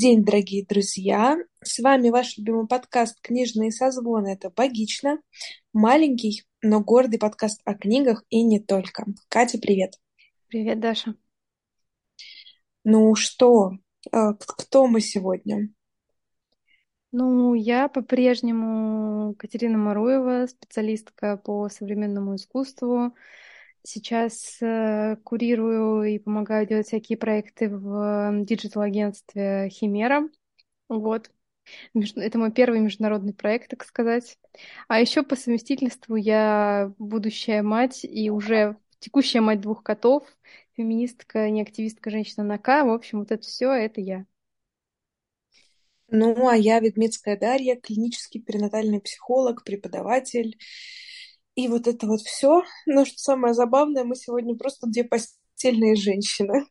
День, дорогие друзья! С вами ваш любимый подкаст «Книжные созвоны». Это «Богично». Маленький, но гордый подкаст о книгах и не только. Катя, привет! Привет, Даша! Ну что, э, кто мы сегодня? Ну, я по-прежнему Катерина Маруева, специалистка по современному искусству, Сейчас э, курирую и помогаю делать всякие проекты в диджитал-агентстве Химера. Вот. Это мой первый международный проект, так сказать. А еще по совместительству я будущая мать и уже текущая мать двух котов, феминистка, не активистка, женщина на К. В общем, вот это все, это я. Ну, а я Ведмецкая Дарья, клинический перинатальный психолог, преподаватель, и вот это вот все. Но что самое забавное, мы сегодня просто две постельные женщины.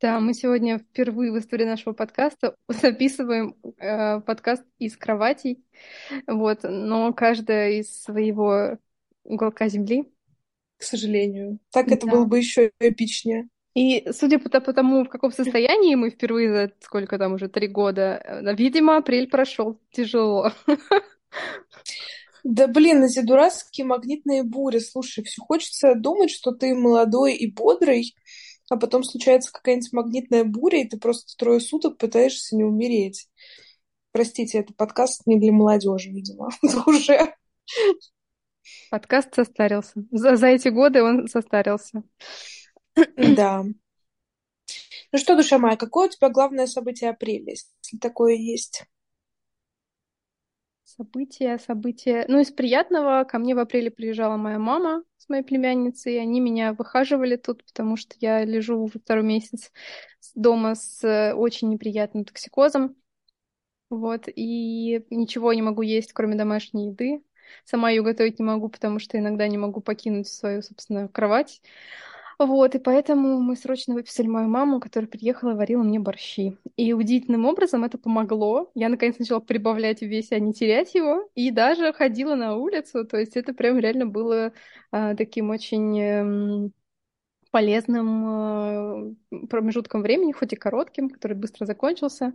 Да, мы сегодня впервые в истории нашего подкаста записываем э, подкаст из кроватей, вот, но каждая из своего уголка земли. К сожалению. Так да. это было бы еще эпичнее. И судя по, по тому, в каком состоянии мы впервые за сколько там уже три года, э, видимо, апрель прошел тяжело. Да блин, эти дурацкие магнитные бури. Слушай, все хочется думать, что ты молодой и бодрый, а потом случается какая-нибудь магнитная буря, и ты просто трое суток пытаешься не умереть. Простите, это подкаст не для молодежи, видимо, уже. Подкаст состарился. За, за эти годы он состарился. Да. Ну что, душа моя, какое у тебя главное событие апреля, если такое есть? События, события. Ну, из приятного ко мне в апреле приезжала моя мама с моей племянницей, и они меня выхаживали тут, потому что я лежу уже второй месяц дома с э, очень неприятным токсикозом. Вот, и ничего не могу есть, кроме домашней еды. Сама ее готовить не могу, потому что иногда не могу покинуть свою, собственно, кровать. Вот, и поэтому мы срочно выписали мою маму, которая приехала и варила мне борщи. И удивительным образом это помогло. Я наконец начала прибавлять в весе, а не терять его. И даже ходила на улицу. То есть это прям реально было а, таким очень... Эм, полезным э, промежутком времени, хоть и коротким, который быстро закончился.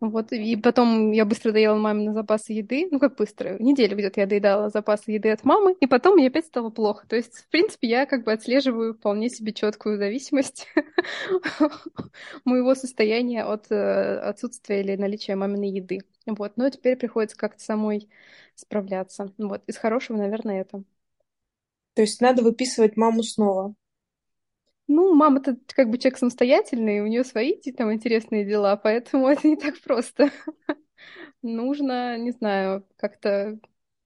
Вот. И потом я быстро доела маме на запасы еды. Ну, как быстро? Неделю где-то я доедала запасы еды от мамы, и потом мне опять стало плохо. То есть, в принципе, я как бы отслеживаю вполне себе четкую зависимость моего состояния от э, отсутствия или наличия маминой еды. Вот. Но теперь приходится как-то самой справляться. Вот. Из хорошего, наверное, это. То есть надо выписывать маму снова. Ну, мама-то как бы человек самостоятельный, у нее свои там интересные дела, поэтому это не так просто. Нужно, не знаю, как-то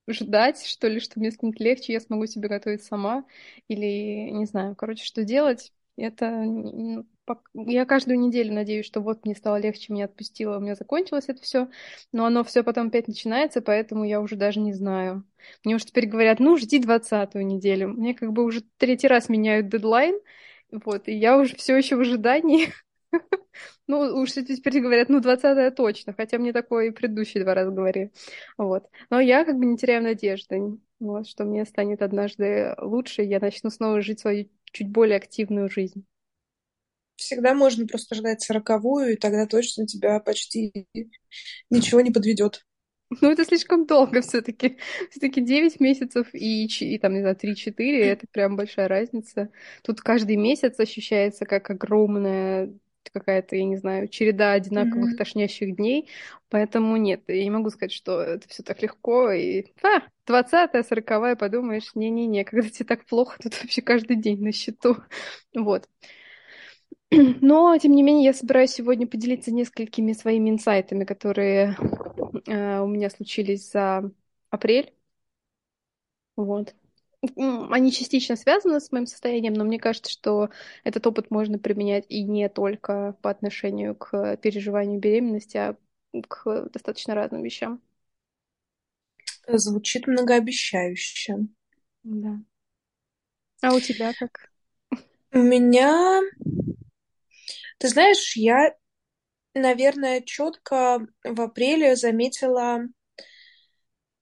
ждать, что ли, что мне станет легче, я смогу себе готовить сама, или, не знаю, короче, что делать, это... Я каждую неделю надеюсь, что вот мне стало легче, меня отпустило, у меня закончилось это все, но оно все потом опять начинается, поэтому я уже даже не знаю. Мне уже теперь говорят, ну, жди двадцатую неделю. Мне как бы уже третий раз меняют дедлайн, вот, и я уже все еще в ожидании. Ну, уж теперь говорят, ну, 20 точно, хотя мне такое и предыдущие два раза говорили. Вот. Но я как бы не теряю надежды, вот, что мне станет однажды лучше, и я начну снова жить свою чуть более активную жизнь. Всегда можно просто ждать сороковую, и тогда точно тебя почти ничего не подведет. Ну, это слишком долго все-таки. Все-таки 9 месяцев и, и там, не знаю, 3-4, это прям большая разница. Тут каждый месяц ощущается как огромная какая-то, я не знаю, череда одинаковых mm-hmm. тошнящих дней. Поэтому нет, я не могу сказать, что это все так легко. И а, 20-я, 40 подумаешь, не-не-не, когда тебе так плохо, тут вообще каждый день на счету. Вот. Но, тем не менее, я собираюсь сегодня поделиться несколькими своими инсайтами, которые у меня случились за апрель. Вот. Они частично связаны с моим состоянием, но мне кажется, что этот опыт можно применять и не только по отношению к переживанию беременности, а к достаточно разным вещам. Звучит многообещающе. Да. А у тебя как? У меня ты знаешь, я, наверное, четко в апреле заметила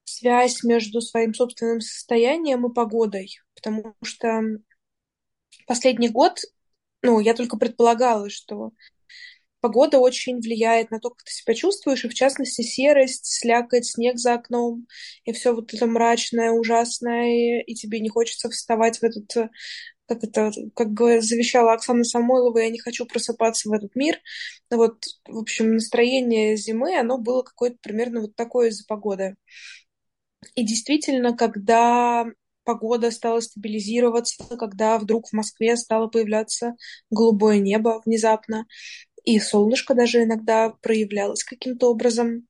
связь между своим собственным состоянием и погодой, потому что последний год, ну, я только предполагала, что погода очень влияет на то, как ты себя чувствуешь, и в частности серость, слякоть, снег за окном, и все вот это мрачное, ужасное, и тебе не хочется вставать в этот как это, как завещала Оксана Самойлова, я не хочу просыпаться в этот мир. Вот, в общем, настроение зимы, оно было какое-то примерно вот такое из-за погоды. И действительно, когда погода стала стабилизироваться, когда вдруг в Москве стало появляться голубое небо внезапно, и солнышко даже иногда проявлялось каким-то образом.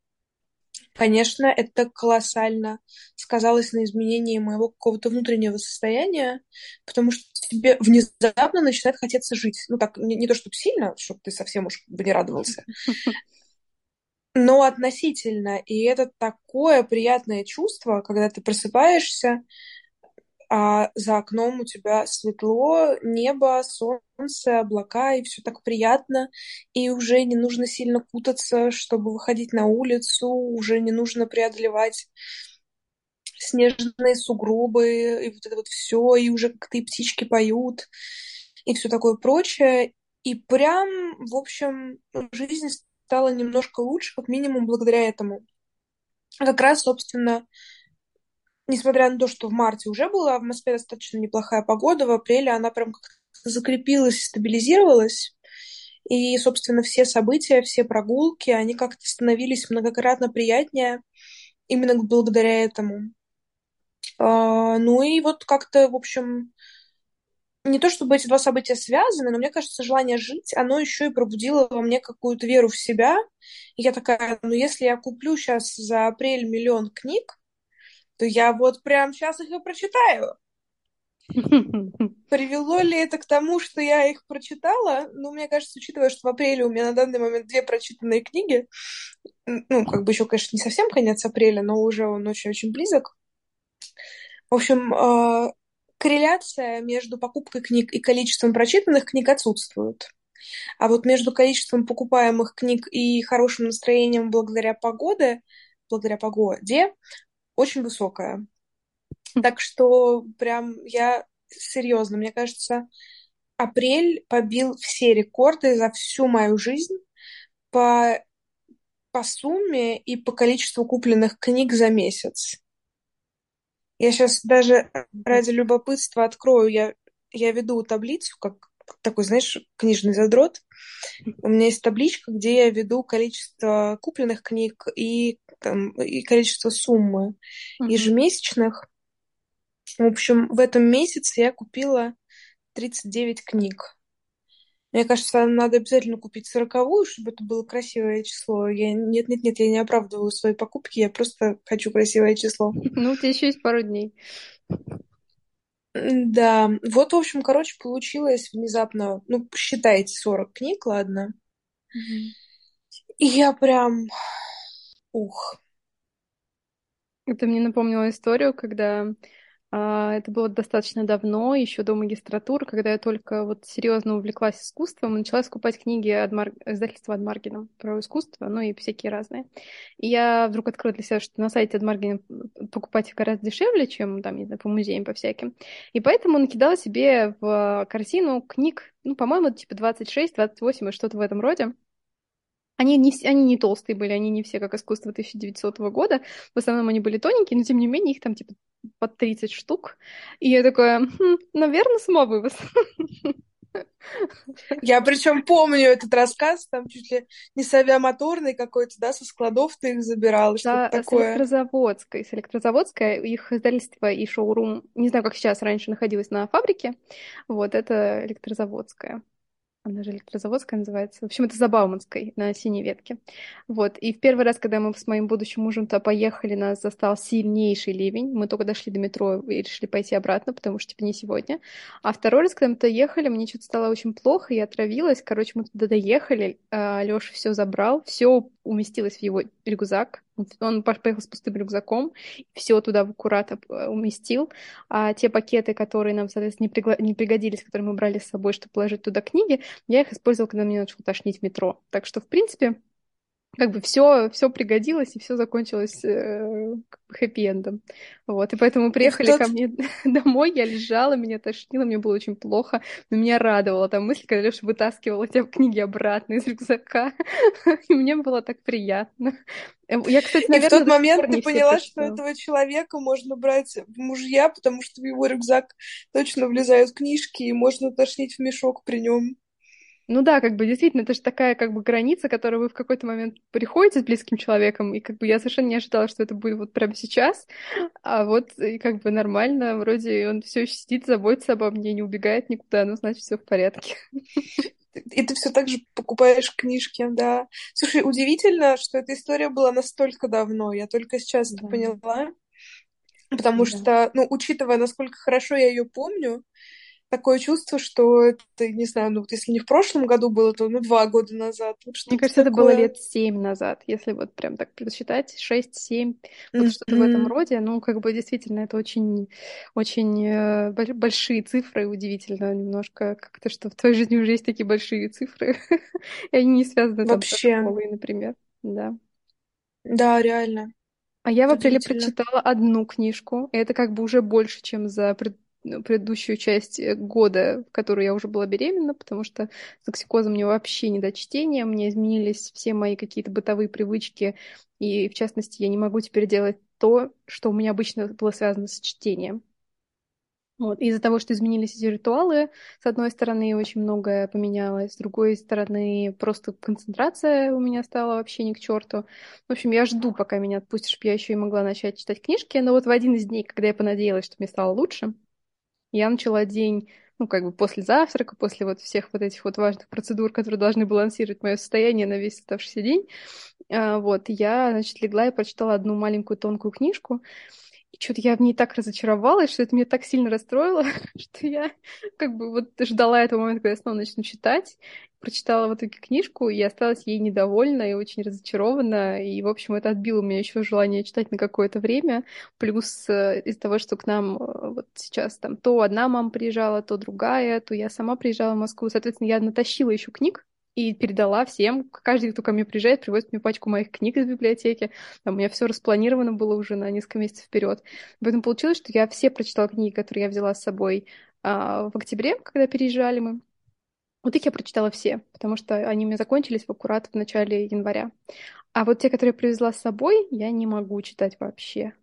Конечно, это колоссально сказалось на изменении моего какого-то внутреннего состояния, потому что тебе внезапно начинает хотеться жить. Ну так, не, не то чтобы сильно, чтобы ты совсем уж бы не радовался, но относительно. И это такое приятное чувство, когда ты просыпаешься, а за окном у тебя светло, небо, солнце, облака, и все так приятно, и уже не нужно сильно кутаться, чтобы выходить на улицу, уже не нужно преодолевать снежные сугробы, и вот это вот все, и уже как-то и птички поют, и все такое прочее. И прям, в общем, жизнь стала немножко лучше, как минимум благодаря этому. Как раз, собственно, несмотря на то, что в марте уже была в Москве достаточно неплохая погода, в апреле она прям закрепилась, стабилизировалась. И, собственно, все события, все прогулки, они как-то становились многократно приятнее именно благодаря этому. А, ну и вот как-то, в общем, не то чтобы эти два события связаны, но мне кажется, желание жить, оно еще и пробудило во мне какую-то веру в себя. И я такая, ну если я куплю сейчас за апрель миллион книг, то я вот прям сейчас их и прочитаю. Привело ли это к тому, что я их прочитала? Ну, мне кажется, учитывая, что в апреле у меня на данный момент две прочитанные книги, ну, как бы еще, конечно, не совсем конец апреля, но уже он очень-очень близок. В общем, а, корреляция между покупкой книг и количеством прочитанных книг отсутствует. А вот между количеством покупаемых книг и хорошим настроением благодаря погоде, благодаря погоде, очень высокая. Так что прям я серьезно, мне кажется, апрель побил все рекорды за всю мою жизнь по, по сумме и по количеству купленных книг за месяц. Я сейчас даже ради любопытства открою, я, я веду таблицу, как такой, знаешь, книжный задрот. У меня есть табличка, где я веду количество купленных книг и, там, и количество суммы ежемесячных. В общем, в этом месяце я купила 39 книг. Мне кажется, надо обязательно купить сороковую, чтобы это было красивое число. Я нет-нет-нет, я не оправдываю свои покупки, я просто хочу красивое число. Ну, у тебя еще есть пару дней. Да, вот, в общем, короче, получилось внезапно, ну, считайте, 40 книг, ладно. И я прям, ух. Это мне напомнило историю, когда это было достаточно давно, еще до магистратуры, когда я только вот серьезно увлеклась искусством, начала скупать книги от издательства Адмаргина про искусство, ну и всякие разные. И я вдруг открыла для себя, что на сайте Адмаргина покупать гораздо дешевле, чем там, не знаю, по музеям, по всяким. И поэтому накидала себе в корзину книг, ну, по-моему, типа 26, 28 и что-то в этом роде. Они не, они не толстые были, они не все как искусство 1900 года. В основном они были тоненькие, но тем не менее их там типа под 30 штук. И я такая, хм, наверное, самовывоз. Я причем помню этот рассказ, там чуть ли не с авиамоторной какой-то, да, со складов ты их забирал, да, что-то такое. с электрозаводской. С электрозаводской их издательство и шоурум, не знаю, как сейчас, раньше находилось на фабрике. Вот, это электрозаводская она же электрозаводская называется. В общем, это за Бауманской на синей ветке. Вот. И в первый раз, когда мы с моим будущим мужем то поехали, нас застал сильнейший ливень. Мы только дошли до метро и решили пойти обратно, потому что, типа, не сегодня. А второй раз, когда мы туда ехали, мне что-то стало очень плохо, я отравилась. Короче, мы туда доехали, а Лёша все забрал, все уместилось в его рюкзак. Он поехал с пустым рюкзаком, все туда в аккурат э, уместил. А те пакеты, которые нам, соответственно, не, пригодились, которые мы брали с собой, чтобы положить туда книги, я их использовала, когда мне начало тошнить метро. Так что, в принципе, как бы все, все пригодилось, и все закончилось э, хэппи-эндом. Вот, и поэтому приехали тот... ко мне домой, я лежала, меня тошнило, мне было очень плохо, но меня радовала там мысль, когда Леша вытаскивала эти книги обратно из рюкзака, и мне было так приятно. Эм, я, кстати, наверное, и в тот момент ты поняла, что этого человека можно брать в мужья, потому что в его рюкзак точно влезают книжки, и можно тошнить в мешок при нем. Ну да, как бы действительно, это же такая как бы граница, которую вы в какой-то момент приходите с близким человеком, и как бы я совершенно не ожидала, что это будет вот прямо сейчас, а вот и как бы нормально, вроде он все еще сидит, заботится обо мне, не убегает никуда, ну значит все в порядке. И ты все так же покупаешь книжки, да. Слушай, удивительно, что эта история была настолько давно, я только сейчас да. это поняла. Потому да. что, ну, учитывая, насколько хорошо я ее помню, такое чувство, что это, не знаю, ну вот если не в прошлом году было, то ну два года назад. Вот Мне кажется, такое... это было лет семь назад, если вот прям так предсчитать, шесть-семь, вот mm-hmm. что-то в этом роде. Ну, как бы действительно это очень, очень э, большие цифры, удивительно немножко как-то, что в твоей жизни уже есть такие большие цифры, и они не связаны Вообще. там, с школой, например. Да. Да, реально. А я в апреле прочитала одну книжку, и это как бы уже больше, чем за пред предыдущую часть э, года, в которую я уже была беременна, потому что с токсикозом мне вообще не до чтения, мне изменились все мои какие-то бытовые привычки, и в частности я не могу теперь делать то, что у меня обычно было связано с чтением. Вот. Из-за того, что изменились эти ритуалы, с одной стороны, очень многое поменялось, с другой стороны, просто концентрация у меня стала вообще не к черту. В общем, я жду, пока меня отпустишь, чтобы я еще и могла начать читать книжки. Но вот в один из дней, когда я понадеялась, что мне стало лучше, я начала день, ну, как бы после завтрака, после вот всех вот этих вот важных процедур, которые должны балансировать мое состояние на весь оставшийся день. А, вот, я, значит, легла и прочитала одну маленькую тонкую книжку, что-то я в ней так разочаровалась, что это меня так сильно расстроило, что я как бы вот ждала этого момента, когда я снова начну читать. Прочитала в итоге книжку и осталась ей недовольна и очень разочарована. И, в общем, это отбило у меня еще желание читать на какое-то время. Плюс э, из-за того, что к нам э, вот сейчас там то одна мама приезжала, то другая, то я сама приезжала в Москву. Соответственно, я натащила еще книг и передала всем. Каждый, кто ко мне приезжает, привозит мне пачку моих книг из библиотеки. Там у меня все распланировано было уже на несколько месяцев вперед. Поэтому получилось, что я все прочитала книги, которые я взяла с собой а, в октябре, когда переезжали мы. Вот их я прочитала все, потому что они у меня закончились аккурат в начале января. А вот те, которые я привезла с собой, я не могу читать вообще.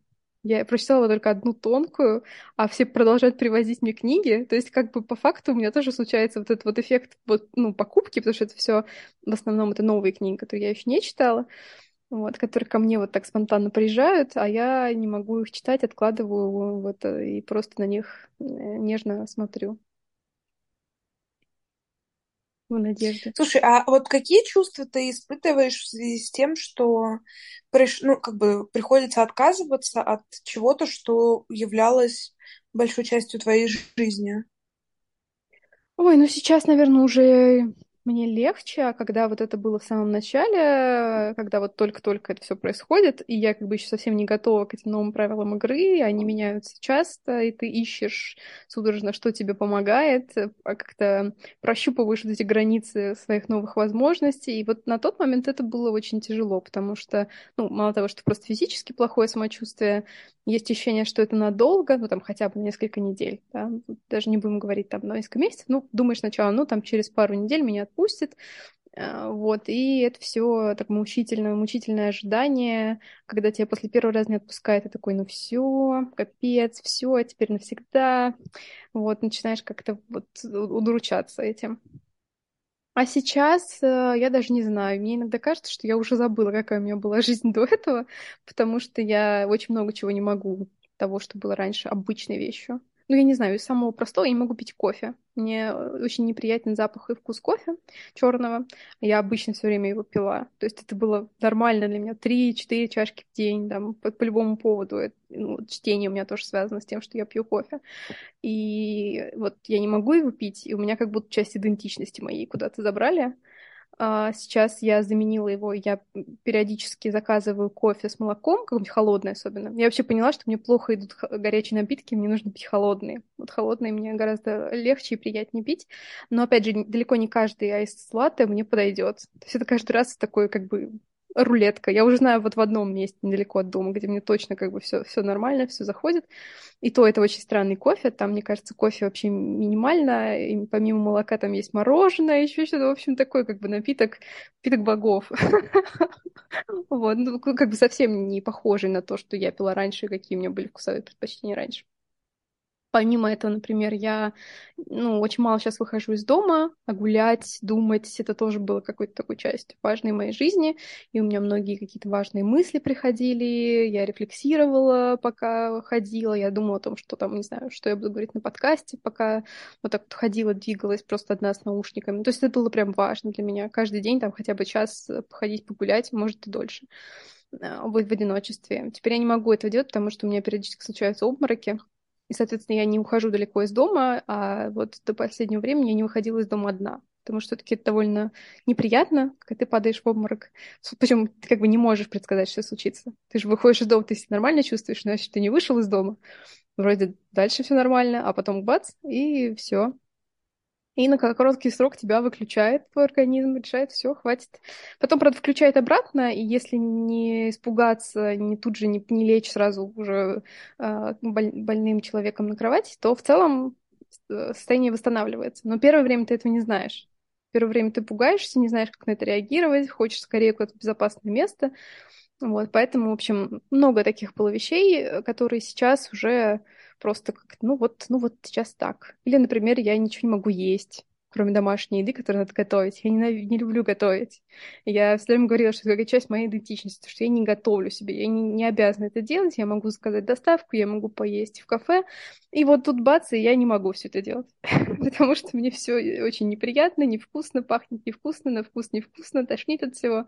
Я прочитала только одну тонкую, а все продолжают привозить мне книги. То есть, как бы по факту у меня тоже случается вот этот вот эффект вот, ну, покупки, потому что это все в основном это новые книги, которые я еще не читала, вот, которые ко мне вот так спонтанно приезжают, а я не могу их читать, откладываю вот и просто на них э, нежно смотрю в надежде. Слушай, а вот какие чувства ты испытываешь в связи с тем, что приш... ну, как бы приходится отказываться от чего-то, что являлось большой частью твоей жизни? Ой, ну сейчас, наверное, уже мне легче, а когда вот это было в самом начале, когда вот только-только это все происходит, и я как бы еще совсем не готова к этим новым правилам игры, они меняются часто, и ты ищешь судорожно, что тебе помогает, а как-то прощупываешь вот эти границы своих новых возможностей. И вот на тот момент это было очень тяжело, потому что, ну, мало того, что просто физически плохое самочувствие, есть ощущение, что это надолго, ну, там, хотя бы несколько недель, да, даже не будем говорить там на несколько месяцев, ну, думаешь сначала, ну, там, через пару недель меня отпустит, а, вот, и это все так мучительное, мучительное ожидание, когда тебя после первого раза не отпускает, ты такой, ну все, капец, все, теперь навсегда, вот, начинаешь как-то вот удручаться этим. А сейчас э, я даже не знаю. Мне иногда кажется, что я уже забыла, какая у меня была жизнь до этого, потому что я очень много чего не могу того, что было раньше обычной вещью. Ну, я не знаю, из самого простого я не могу пить кофе. Мне э, очень неприятен запах и вкус кофе черного. Я обычно все время его пила. То есть это было нормально для меня. Три-четыре чашки в день, там, по, по любому поводу. Это, ну, чтение у меня тоже связано с тем, что я пью кофе. И вот я не могу его пить, и у меня как будто часть идентичности моей куда-то забрали. А сейчас я заменила его, я периодически заказываю кофе с молоком, какой-нибудь холодный особенно. Я вообще поняла, что мне плохо идут горячие напитки, мне нужно пить холодные. Вот холодные мне гораздо легче и приятнее пить. Но, опять же, далеко не каждый айс латте мне подойдет. То есть это каждый раз такой как бы рулетка. Я уже знаю вот в одном месте недалеко от дома, где мне точно как бы все, все нормально, все заходит. И то это очень странный кофе. Там, мне кажется, кофе вообще минимально. И помимо молока там есть мороженое, еще что-то. В общем, такой как бы напиток, напиток богов. Вот, ну, как бы совсем не похожий на то, что я пила раньше, какие у меня были вкусовые предпочтения раньше. Помимо этого, например, я ну, очень мало сейчас выхожу из дома, а гулять, думать, это тоже было какой-то такой частью важной моей жизни, и у меня многие какие-то важные мысли приходили, я рефлексировала, пока ходила, я думала о том, что там, не знаю, что я буду говорить на подкасте, пока вот так вот ходила, двигалась просто одна с наушниками. То есть это было прям важно для меня. Каждый день там хотя бы час походить, погулять, может и дольше а, быть в одиночестве. Теперь я не могу этого делать, потому что у меня периодически случаются обмороки, и, соответственно, я не ухожу далеко из дома, а вот до последнего времени я не выходила из дома одна. Потому что все-таки это довольно неприятно, когда ты падаешь в обморок. Причем ты как бы не можешь предсказать, что случится. Ты же выходишь из дома, ты себя нормально чувствуешь, значит, ты не вышел из дома. Вроде дальше все нормально, а потом бац, и все. И на короткий срок тебя выключает твой организм, решает, все, хватит. Потом, правда, включает обратно, и если не испугаться, не тут же не, не лечь сразу уже э, больным человеком на кровать, то в целом э, состояние восстанавливается. Но первое время ты этого не знаешь. Первое время ты пугаешься, не знаешь, как на это реагировать, хочешь скорее куда-то в безопасное место. Вот, поэтому, в общем, много таких было вещей, э, которые сейчас уже просто как, ну вот, ну вот сейчас так. Или, например, я ничего не могу есть кроме домашней еды, которую надо готовить. Я не, не люблю готовить. Я все время говорила, что это часть моей идентичности, что я не готовлю себе, я не, не обязана это делать, я могу заказать доставку, я могу поесть в кафе, и вот тут бац, и я не могу все это делать, потому что мне все очень неприятно, невкусно, пахнет невкусно, на вкус невкусно, тошнит от всего.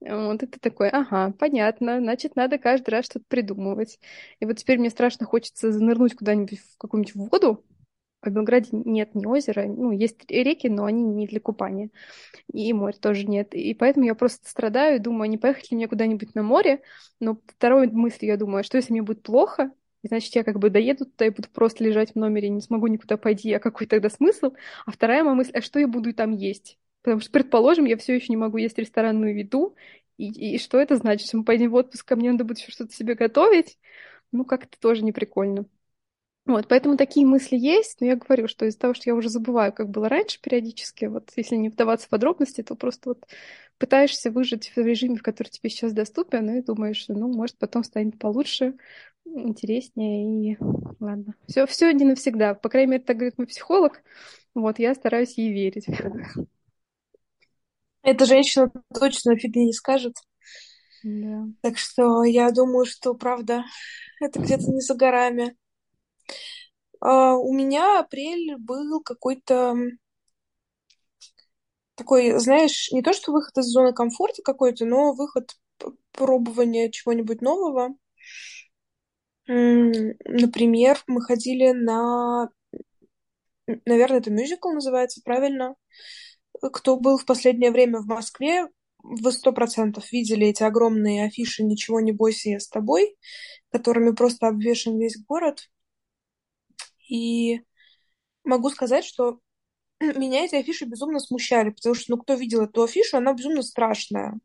Вот это такое, ага, понятно, значит, надо каждый раз что-то придумывать. И вот теперь мне страшно хочется занырнуть куда-нибудь в какую-нибудь воду, в Белграде нет ни озера, ну, есть реки, но они не для купания. И море тоже нет. И поэтому я просто страдаю, думаю, не поехать ли мне куда-нибудь на море. Но второй мысль я думаю, что если мне будет плохо, значит, я как бы доеду туда и буду просто лежать в номере, не смогу никуда пойти, а какой тогда смысл? А вторая моя мысль, а что я буду там есть? Потому что, предположим, я все еще не могу есть ресторанную еду, и, и что это значит? Если мы поедем в отпуск, а мне надо будет что-то себе готовить? Ну, как-то тоже не прикольно. Вот, поэтому такие мысли есть, но я говорю, что из-за того, что я уже забываю, как было раньше периодически, вот если не вдаваться в подробности, то просто вот пытаешься выжить в режиме, в который тебе сейчас доступен, и думаешь, ну, может, потом станет получше, интереснее, и ладно. Все, все не навсегда. По крайней мере, так говорит мой психолог. Вот, я стараюсь ей верить. Эта женщина точно фигни не скажет. Да. Так что я думаю, что, правда, это где-то не за горами. А, у меня апрель был какой-то такой, знаешь, не то что выход из зоны комфорта какой-то, но выход пробования чего-нибудь нового. Например, мы ходили на... Наверное, это мюзикл называется, правильно? Кто был в последнее время в Москве, вы сто процентов видели эти огромные афиши «Ничего не бойся, я с тобой», которыми просто обвешен весь город. И могу сказать, что меня эти афиши безумно смущали, потому что, ну, кто видел эту афишу, она безумно страшная.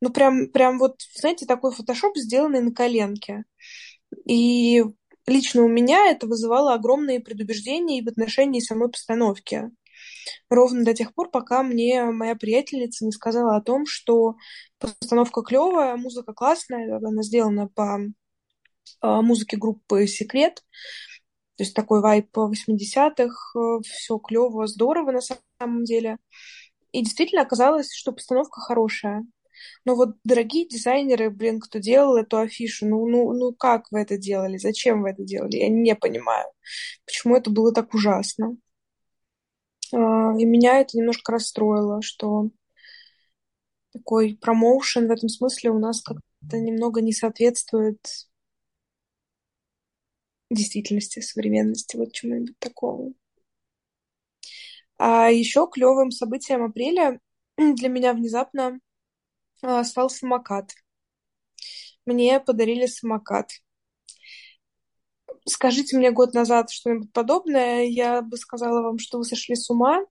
Ну, прям, прям вот, знаете, такой фотошоп, сделанный на коленке. И лично у меня это вызывало огромные предубеждения и в отношении самой постановки. Ровно до тех пор, пока мне моя приятельница не сказала о том, что постановка клевая, музыка классная, она сделана по а, музыке группы «Секрет», то есть такой вайп 80-х, э, все клево, здорово на самом деле. И действительно оказалось, что постановка хорошая. Но вот, дорогие дизайнеры, блин, кто делал эту афишу, ну, ну, ну как вы это делали? Зачем вы это делали? Я не понимаю, почему это было так ужасно. А, и меня это немножко расстроило, что такой промоушен в этом смысле у нас как-то немного не соответствует действительности, современности, вот чему-нибудь такому. А еще клевым событием апреля для меня внезапно а, стал самокат. Мне подарили самокат. Скажите мне год назад что-нибудь подобное, я бы сказала вам, что вы сошли с ума,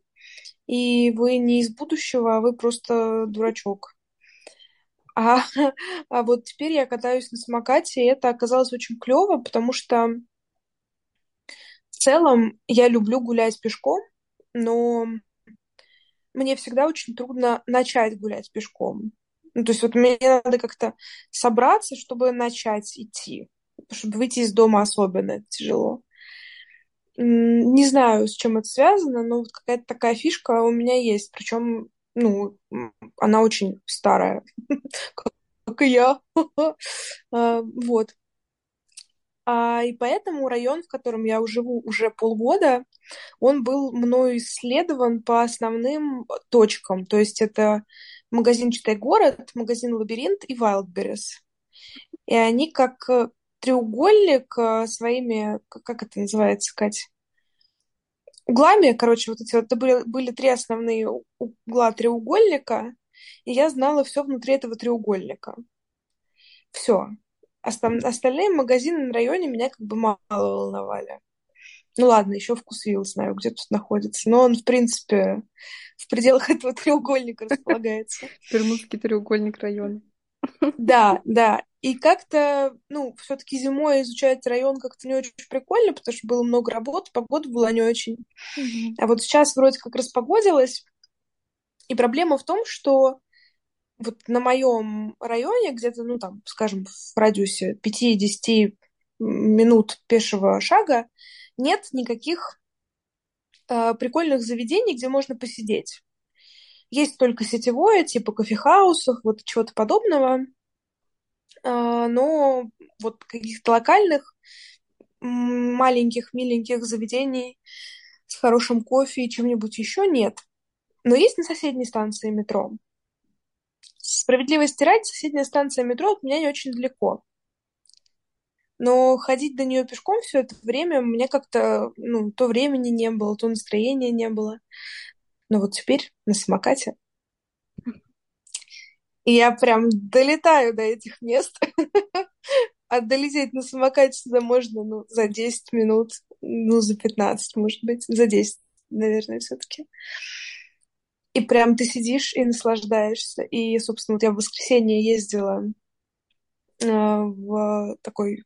и вы не из будущего, а вы просто дурачок. А, а вот теперь я катаюсь на самокате, и это оказалось очень клево, потому что целом я люблю гулять пешком, но мне всегда очень трудно начать гулять пешком. Ну, то есть вот мне надо как-то собраться, чтобы начать идти. Чтобы выйти из дома особенно это тяжело. Не знаю, с чем это связано, но вот какая-то такая фишка у меня есть. Причем, ну, она очень старая, как и я. А, вот. А, и поэтому район, в котором я живу уже полгода, он был мною исследован по основным точкам. То есть это магазин «Читай город», магазин «Лабиринт» и «Wildberries». И они как э, треугольник э, своими, как это называется, Кать? Углами, короче, вот эти вот, это были, были три основные угла треугольника, и я знала все внутри этого треугольника. Все. Остальные магазины на районе меня как бы мало волновали. Ну ладно, еще вкусвилл знаю, где тут находится. Но он, в принципе, в пределах этого треугольника располагается. Бермудский треугольник района. Да, да. И как-то, ну, все-таки зимой изучать район как-то не очень прикольно, потому что было много работы, погода была не очень. Mm-hmm. А вот сейчас вроде как распогодилось. И проблема в том, что вот на моем районе, где-то, ну, там, скажем, в радиусе 5-10 минут пешего шага, нет никаких э, прикольных заведений, где можно посидеть. Есть только сетевое, типа кофехаусов, вот чего-то подобного. Э, но вот каких-то локальных, маленьких, миленьких заведений с хорошим кофе и чем-нибудь еще нет. Но есть на соседней станции метро. Справедливости ради, соседняя станция метро от меня не очень далеко. Но ходить до нее пешком все это время мне как-то, ну, то времени не было, то настроения не было. Но вот теперь на самокате. И я прям долетаю до этих мест. А долететь на самокате сюда можно, ну, за 10 минут, ну, за 15, может быть, за 10, наверное, все-таки. И прям ты сидишь и наслаждаешься. И, собственно, вот я в воскресенье ездила э, в такой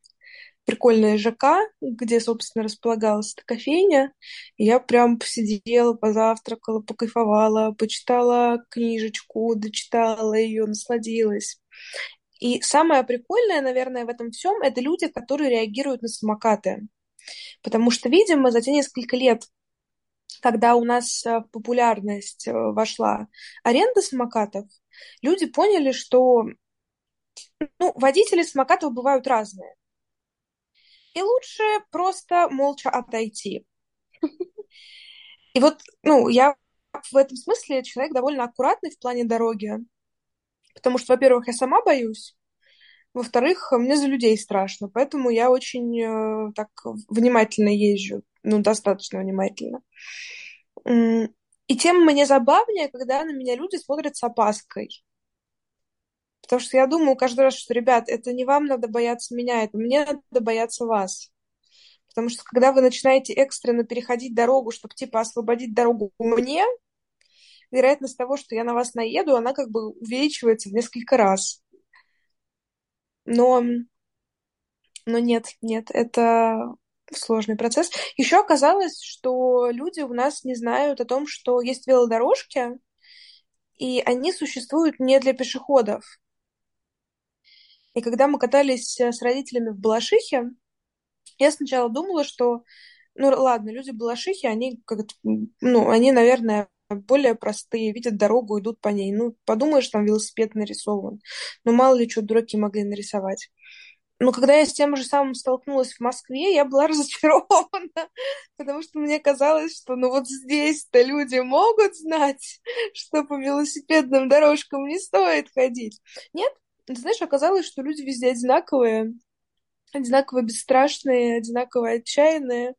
прикольное ЖК, где, собственно, располагалась эта кофейня. Я прям посидела, позавтракала, покайфовала, почитала книжечку, дочитала ее, насладилась. И самое прикольное, наверное, в этом всем это люди, которые реагируют на самокаты. Потому что, видимо, за те несколько лет, когда у нас э, в популярность э, вошла аренда самокатов, люди поняли, что ну, водители самокатов бывают разные. И лучше просто молча отойти. И вот, ну, я в этом смысле человек довольно аккуратный в плане дороги. Потому что, во-первых, я сама боюсь. Во-вторых, мне за людей страшно. Поэтому я очень э, так внимательно езжу. Ну, достаточно внимательно. И тем мне забавнее, когда на меня люди смотрят с опаской. Потому что я думаю каждый раз, что, ребят, это не вам надо бояться меня, это мне надо бояться вас. Потому что когда вы начинаете экстренно переходить дорогу, чтобы типа освободить дорогу мне, вероятность того, что я на вас наеду, она как бы увеличивается в несколько раз. Но, но нет, нет, это сложный процесс. Еще оказалось, что люди у нас не знают о том, что есть велодорожки, и они существуют не для пешеходов. И когда мы катались э, с родителями в Балашихе, я сначала думала, что, ну ладно, люди Балашихи, они как ну, они, наверное, более простые, видят дорогу, идут по ней. Ну, подумаешь, там велосипед нарисован. Ну, мало ли что дураки могли нарисовать. Но когда я с тем же самым столкнулась в Москве, я была разочарована, потому что мне казалось, что ну вот здесь-то люди могут знать, что по велосипедным дорожкам не стоит ходить. Нет, ты знаешь, оказалось, что люди везде одинаковые, одинаково бесстрашные, одинаково отчаянные.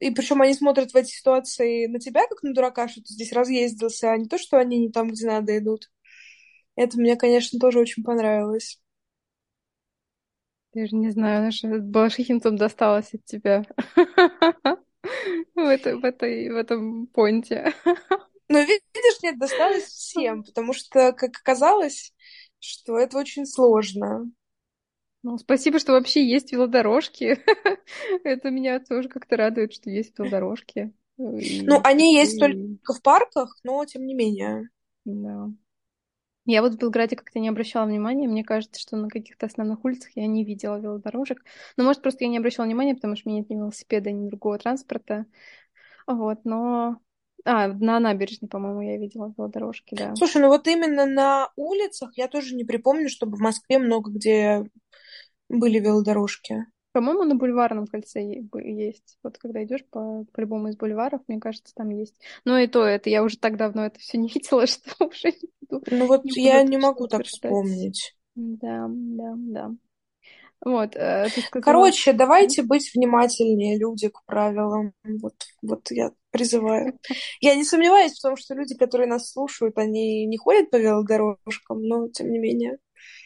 И причем они смотрят в эти ситуации на тебя, как на дурака, что ты здесь разъездился, а не то, что они не там, где надо, идут. Это мне, конечно, тоже очень понравилось. Я же не знаю, наша Балашихинцам досталось от тебя в, это, в, этой, в этом понте. Ну, видишь, нет, досталось всем, потому что, как оказалось, что это очень сложно. Ну, спасибо, что вообще есть велодорожки. Это меня тоже как-то радует, что есть велодорожки. И Ну, они есть только в парках, но тем не менее. Да. Я вот в Белграде как-то не обращала внимания. Мне кажется, что на каких-то основных улицах я не видела велодорожек. Но, может, просто я не обращала внимания, потому что у меня нет ни велосипеда, ни другого транспорта. Вот, но... А, на набережной, по-моему, я видела велодорожки, да. Слушай, ну вот именно на улицах я тоже не припомню, чтобы в Москве много где были велодорожки. По-моему, на Бульварном кольце есть. Вот когда идешь по, по любому из бульваров, мне кажется, там есть. Но и то, это я уже так давно это все не видела, что уже не буду, Ну вот не я не могу так вспомнить. Да, да, да. Вот, э, сказала... Короче, давайте быть внимательнее, люди, к правилам. Вот, вот я призываю. Я не сомневаюсь в том, что люди, которые нас слушают, они не ходят по велодорожкам, но тем не менее.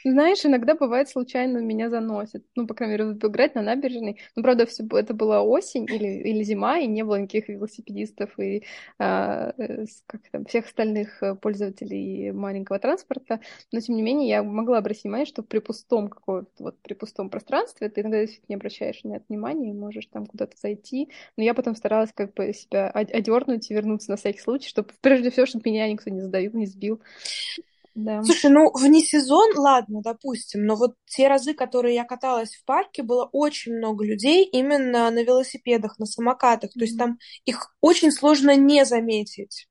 Знаешь, иногда бывает случайно меня заносит. Ну, по крайней мере, в Белграде на набережной. Ну, правда, все, это была осень или, или зима, и не было никаких велосипедистов и а, э, как там, всех остальных э, пользователей маленького транспорта. Но, тем не менее, я могла обратить внимание, что при пустом каком-то, вот при пустом пространстве ты иногда не обращаешь на это внимания и можешь там куда-то зайти. Но я потом старалась как бы себя од- одернуть и вернуться на всякий случай, чтобы прежде всего, чтобы меня никто не задавил, не сбил. Да. Слушай, ну вне сезон, ладно, допустим, но вот те разы, которые я каталась в парке, было очень много людей именно на велосипедах, на самокатах. То есть там их очень сложно не заметить.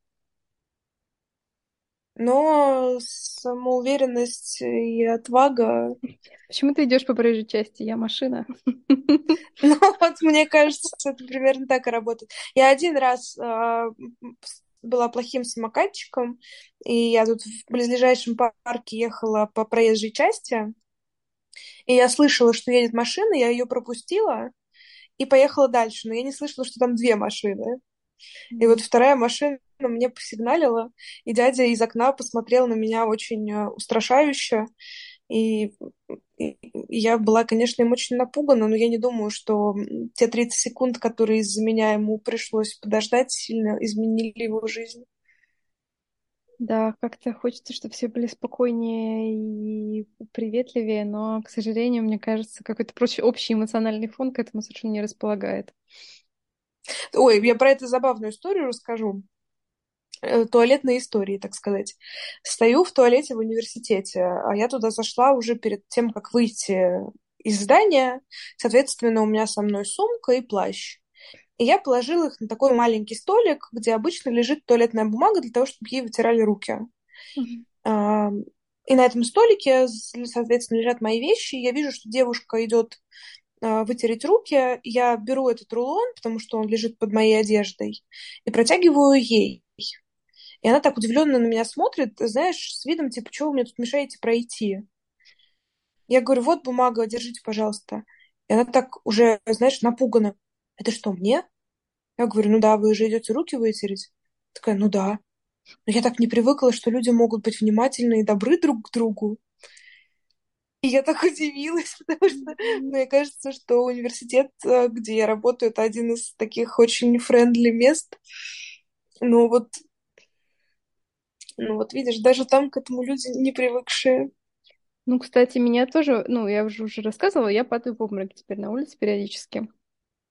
Но самоуверенность и отвага... Почему ты идешь по проезжей части? Я машина. Ну вот мне кажется, это примерно так и работает. Я один раз а, была плохим самокатчиком, и я тут в близлежащем парке ехала по проезжей части, и я слышала, что едет машина, я ее пропустила и поехала дальше, но я не слышала, что там две машины. И вот вторая машина мне посигналила, и дядя из окна посмотрел на меня очень э, устрашающе. И, и- я была, конечно, им очень напугана, но я не думаю, что те 30 секунд, которые из-за меня ему пришлось подождать, сильно изменили его жизнь. Да, как-то хочется, чтобы все были спокойнее и приветливее, но, к сожалению, мне кажется, какой-то проч- общий эмоциональный фон к этому совершенно не располагает. Ой, я про эту забавную историю расскажу. Э, Туалетные истории, так сказать. Стою в туалете в университете, а я туда зашла уже перед тем, как выйти из здания. Соответственно, у меня со мной сумка и плащ. И я положила их на такой маленький столик, где обычно лежит туалетная бумага для того, чтобы ей вытирали руки. А, И на этом столике, соответственно, лежат мои вещи. Я вижу, что девушка идет а, вытереть руки. Я беру этот рулон, потому что он лежит под моей одеждой, и протягиваю ей. И она так удивленно на меня смотрит, знаешь, с видом, типа, что вы мне тут мешаете пройти? Я говорю, вот бумага, держите, пожалуйста. И она так уже, знаешь, напугана. Это что, мне? Я говорю, ну да, вы же идете руки вытереть. Такая, ну да. Но я так не привыкла, что люди могут быть внимательны и добры друг к другу. И я так удивилась, потому что мне кажется, что университет, э, где я работаю, это один из таких очень френдли мест. Но вот, ну вот видишь, даже там к этому люди не привыкшие. Ну, кстати, меня тоже, ну, я уже уже рассказывала, я падаю в обморок теперь на улице периодически.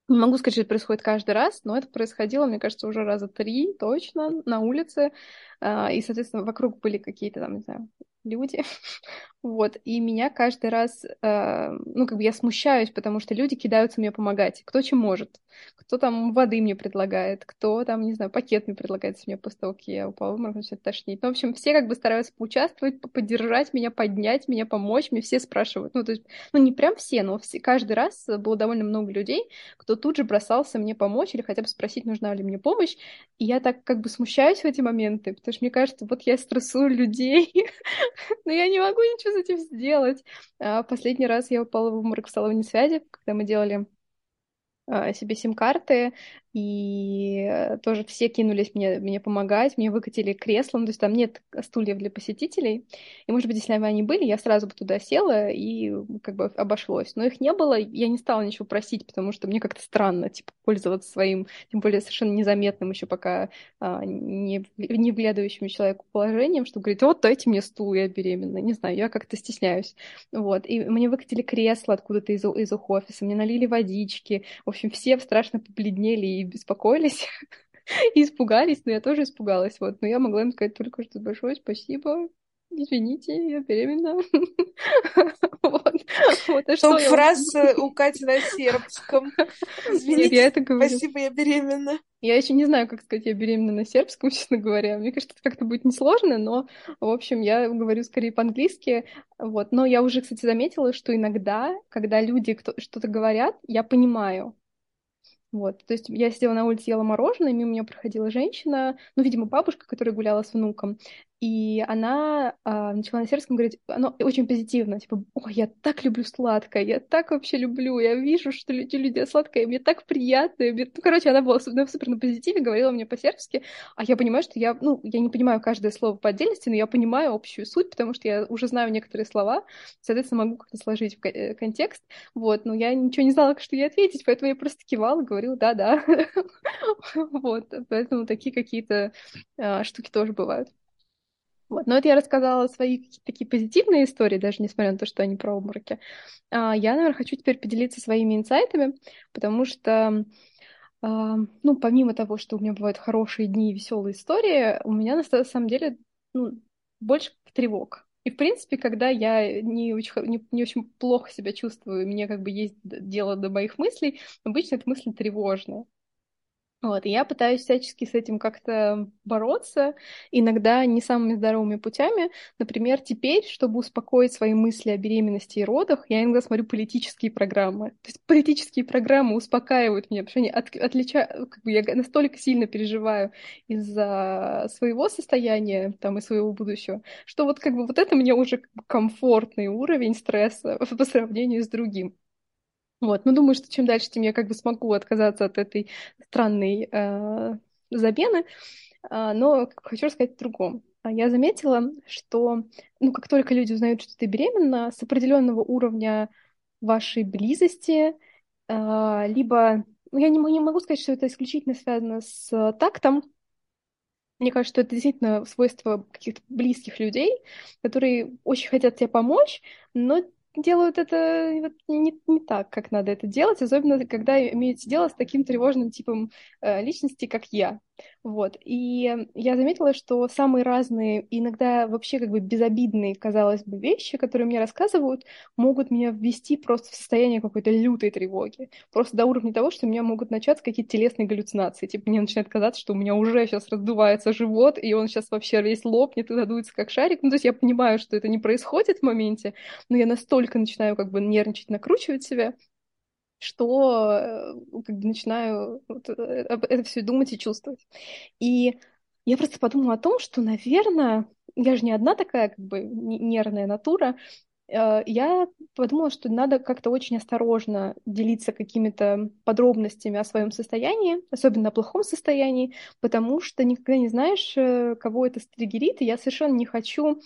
Не могу сказать, что это происходит каждый раз, но это происходило, мне кажется, уже раза три точно на улице. А, И, соответственно, вокруг были какие-то там, не знаю, люди. Вот. И меня каждый раз, э, ну, как бы я смущаюсь, потому что люди кидаются мне помогать. Кто чем может. Кто там воды мне предлагает, кто там, не знаю, пакет мне предлагает, мне после того, как я упала в обморок, начинает тошнить. Ну, в общем, все как бы стараются поучаствовать, по- поддержать меня, поднять меня, помочь. Мне все спрашивают. Ну, то есть, ну, не прям все, но все, каждый раз было довольно много людей, кто тут же бросался мне помочь или хотя бы спросить, нужна ли мне помощь. И я так как бы смущаюсь в эти моменты, потому что мне кажется, вот я стрессую людей, но я не могу ничего с этим сделать. А, Последний раз я упала в обморок в салоне связи, когда мы делали а, себе сим-карты, и тоже все кинулись мне, мне помогать, мне выкатили кресло, ну, то есть там нет стульев для посетителей, и, может быть, если бы они были, я сразу бы туда села и как бы обошлось, но их не было, я не стала ничего просить, потому что мне как-то странно, типа, пользоваться своим, тем более совершенно незаметным еще пока а, не, не вглядывающим человеку положением, чтобы говорить, вот, дайте мне стул, я беременна, не знаю, я как-то стесняюсь, вот, и мне выкатили кресло откуда-то из, из их офиса, мне налили водички, в общем, все страшно побледнели и беспокоились, и испугались, но я тоже испугалась, вот. Но я могла им сказать только, что большое спасибо, извините, я беременна. вот. вот. А фраз у Кати на сербском. Извините, я это говорю. спасибо, я беременна. Я еще не знаю, как сказать, я беременна на сербском, честно говоря. Мне кажется, это как-то будет несложно, но, в общем, я говорю скорее по-английски. Вот. Но я уже, кстати, заметила, что иногда, когда люди что-то говорят, я понимаю, вот, то есть я сидела на улице, ела мороженое, мимо меня проходила женщина, ну, видимо, бабушка, которая гуляла с внуком, и она а, начала на сербском говорить, оно очень позитивно, типа, ой, я так люблю сладкое, я так вообще люблю, я вижу, что люди люди сладкое, мне так приятно. Мне... Ну, короче, она была супер, супер на позитиве, говорила мне по-сербски, а я понимаю, что я, ну, я не понимаю каждое слово по отдельности, но я понимаю общую суть, потому что я уже знаю некоторые слова, соответственно, могу как-то сложить в э, контекст, вот, но я ничего не знала, что ей ответить, поэтому я просто кивала, говорила, да-да, вот, поэтому такие какие-то а, штуки тоже бывают. Вот. Но это я рассказала свои такие позитивные истории, даже несмотря на то, что они про обмороки. А я, наверное, хочу теперь поделиться своими инсайтами, потому что, а, ну, помимо того, что у меня бывают хорошие дни и веселые истории, у меня на самом деле ну, больше тревог. И, в принципе, когда я не очень, не, не очень плохо себя чувствую, мне как бы есть дело до моих мыслей, обычно это мысли тревожные. Вот, и я пытаюсь всячески с этим как-то бороться, иногда не самыми здоровыми путями. Например, теперь, чтобы успокоить свои мысли о беременности и родах, я иногда смотрю политические программы. То есть политические программы успокаивают меня, потому что они от, отличают, как бы я настолько сильно переживаю из-за своего состояния там и своего будущего, что вот как бы вот это мне уже комфортный уровень стресса по сравнению с другим. Вот, ну думаю, что чем дальше, тем я как бы смогу отказаться от этой странной э, замены, э, но хочу рассказать о другом. А я заметила, что, ну, как только люди узнают, что ты беременна, с определенного уровня вашей близости, э, либо, ну, я не, не могу сказать, что это исключительно связано с тактом, мне кажется, что это действительно свойство каких-то близких людей, которые очень хотят тебе помочь, но делают это не, не так, как надо это делать, особенно когда имеете дело с таким тревожным типом э, личности, как я. Вот. И я заметила, что самые разные, иногда вообще как бы безобидные, казалось бы, вещи, которые мне рассказывают, могут меня ввести просто в состояние какой-то лютой тревоги. Просто до уровня того, что у меня могут начаться какие-то телесные галлюцинации. Типа мне начинает казаться, что у меня уже сейчас раздувается живот, и он сейчас вообще весь лопнет и задуется как шарик. Ну, то есть я понимаю, что это не происходит в моменте, но я настолько начинаю как бы нервничать, накручивать себя, что э, как бы начинаю вот э, это все думать и чувствовать. И я просто подумала о том, что, наверное, я же не одна такая как бы нервная натура, э, я подумала, что надо как-то очень осторожно делиться какими-то подробностями о своем состоянии, особенно о плохом состоянии, потому что никогда не знаешь, кого это стригерит, и я совершенно не хочу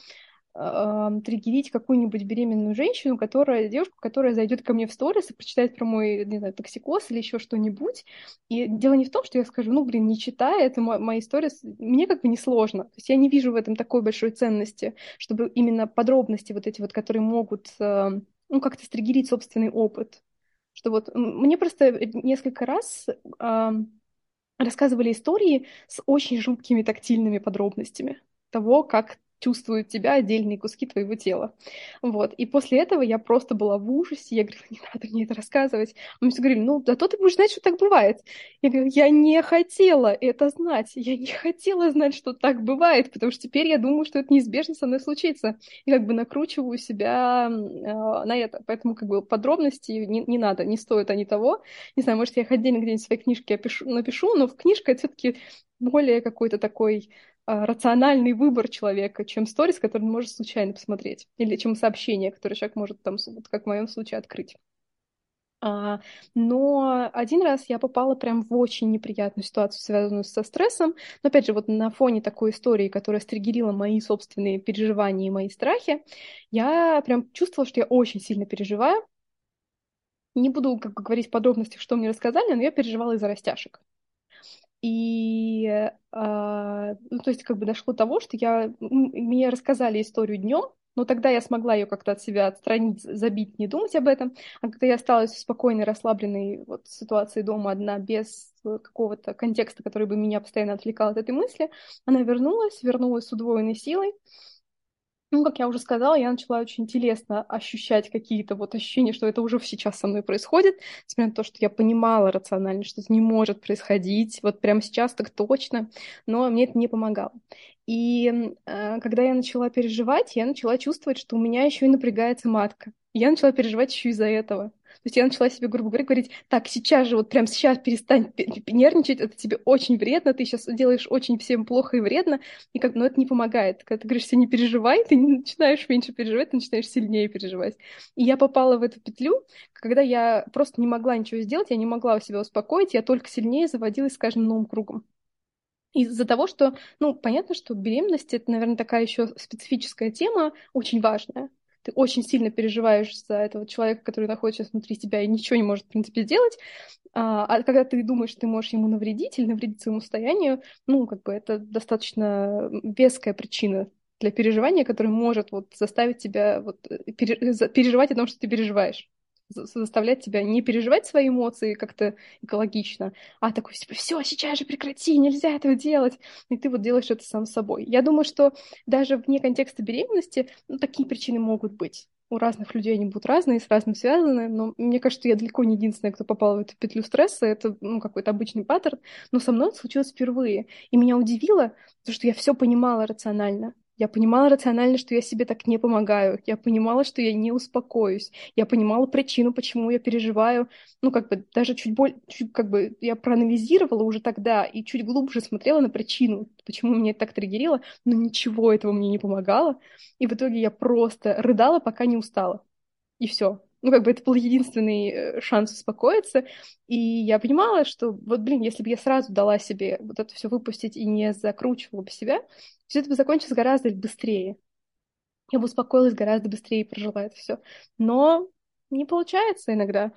триггерить какую-нибудь беременную женщину, которая, девушку, которая зайдет ко мне в сторис и прочитает про мой, не знаю, токсикоз или еще что-нибудь. И дело не в том, что я скажу, ну, блин, не читай, это мои сторис, мне как бы не сложно. То есть я не вижу в этом такой большой ценности, чтобы именно подробности вот эти вот, которые могут, ну, как-то стриггерить собственный опыт. Что вот мне просто несколько раз рассказывали истории с очень жуткими тактильными подробностями того, как чувствуют тебя отдельные куски твоего тела. Вот. И после этого я просто была в ужасе. Я говорила, не надо мне это рассказывать. Мы все говорили, ну, зато ты будешь знать, что так бывает. Я говорю, я не хотела это знать. Я не хотела знать, что так бывает, потому что теперь я думаю, что это неизбежно со мной случится. И как бы накручиваю себя э, на это. Поэтому как бы подробности не, не надо, не стоят они того. Не знаю, может, я их отдельно где-нибудь в своей книжке опишу, напишу, но в книжке это все-таки более какой-то такой а, рациональный выбор человека, чем сторис, который он может случайно посмотреть, или чем сообщение, которое человек может там, как в моем случае, открыть. А, но один раз я попала прям в очень неприятную ситуацию, связанную со стрессом. Но опять же, вот на фоне такой истории, которая стригерила мои собственные переживания и мои страхи, я прям чувствовала, что я очень сильно переживаю. Не буду как бы, говорить в подробностях, что мне рассказали, но я переживала из-за растяжек. И, а, ну, то есть, как бы дошло до того, что я, мне рассказали историю днем, но тогда я смогла ее как-то от себя отстранить, забить, не думать об этом. А когда я осталась в спокойной, расслабленной вот ситуации дома одна, без какого-то контекста, который бы меня постоянно отвлекал от этой мысли, она вернулась, вернулась с удвоенной силой. Ну, как я уже сказала, я начала очень телесно ощущать какие-то вот ощущения, что это уже сейчас со мной происходит, несмотря на то, что я понимала рационально, что это не может происходить, вот прямо сейчас так точно, но мне это не помогало. И э, когда я начала переживать, я начала чувствовать, что у меня еще и напрягается матка. Я начала переживать еще из-за этого. То есть я начала себе, грубо говоря, говорить, так, сейчас же, вот прям сейчас перестань нервничать, это тебе очень вредно, ты сейчас делаешь очень всем плохо и вредно, и как, но это не помогает. Когда ты говоришь себе не переживай, ты не начинаешь меньше переживать, ты начинаешь сильнее переживать. И я попала в эту петлю, когда я просто не могла ничего сделать, я не могла себя успокоить, я только сильнее заводилась с каждым новым кругом. Из-за того, что, ну, понятно, что беременность это, наверное, такая еще специфическая тема, очень важная ты очень сильно переживаешь за этого человека, который находится внутри тебя и ничего не может, в принципе, сделать. А, а когда ты думаешь, что ты можешь ему навредить или навредить своему состоянию, ну, как бы это достаточно веская причина для переживания, которая может вот заставить тебя вот переживать о том, что ты переживаешь заставлять тебя не переживать свои эмоции как-то экологично, а такой, типа, все, сейчас же прекрати, нельзя этого делать. И ты вот делаешь это сам собой. Я думаю, что даже вне контекста беременности ну, такие причины могут быть. У разных людей они будут разные, с разным связаны, но мне кажется, что я далеко не единственная, кто попал в эту петлю стресса. Это ну, какой-то обычный паттерн, но со мной это случилось впервые. И меня удивило, потому что я все понимала рационально. Я понимала рационально, что я себе так не помогаю. Я понимала, что я не успокоюсь. Я понимала причину, почему я переживаю. Ну, как бы даже чуть более, чуть, как бы я проанализировала уже тогда и чуть глубже смотрела на причину, почему меня это так триггерило, но ничего этого мне не помогало. И в итоге я просто рыдала, пока не устала. И все. Ну, как бы это был единственный э, шанс успокоиться. И я понимала, что вот, блин, если бы я сразу дала себе вот это все выпустить и не закручивала бы себя, все это бы закончилось гораздо быстрее. Я бы успокоилась гораздо быстрее и прожила это все. Но не получается иногда.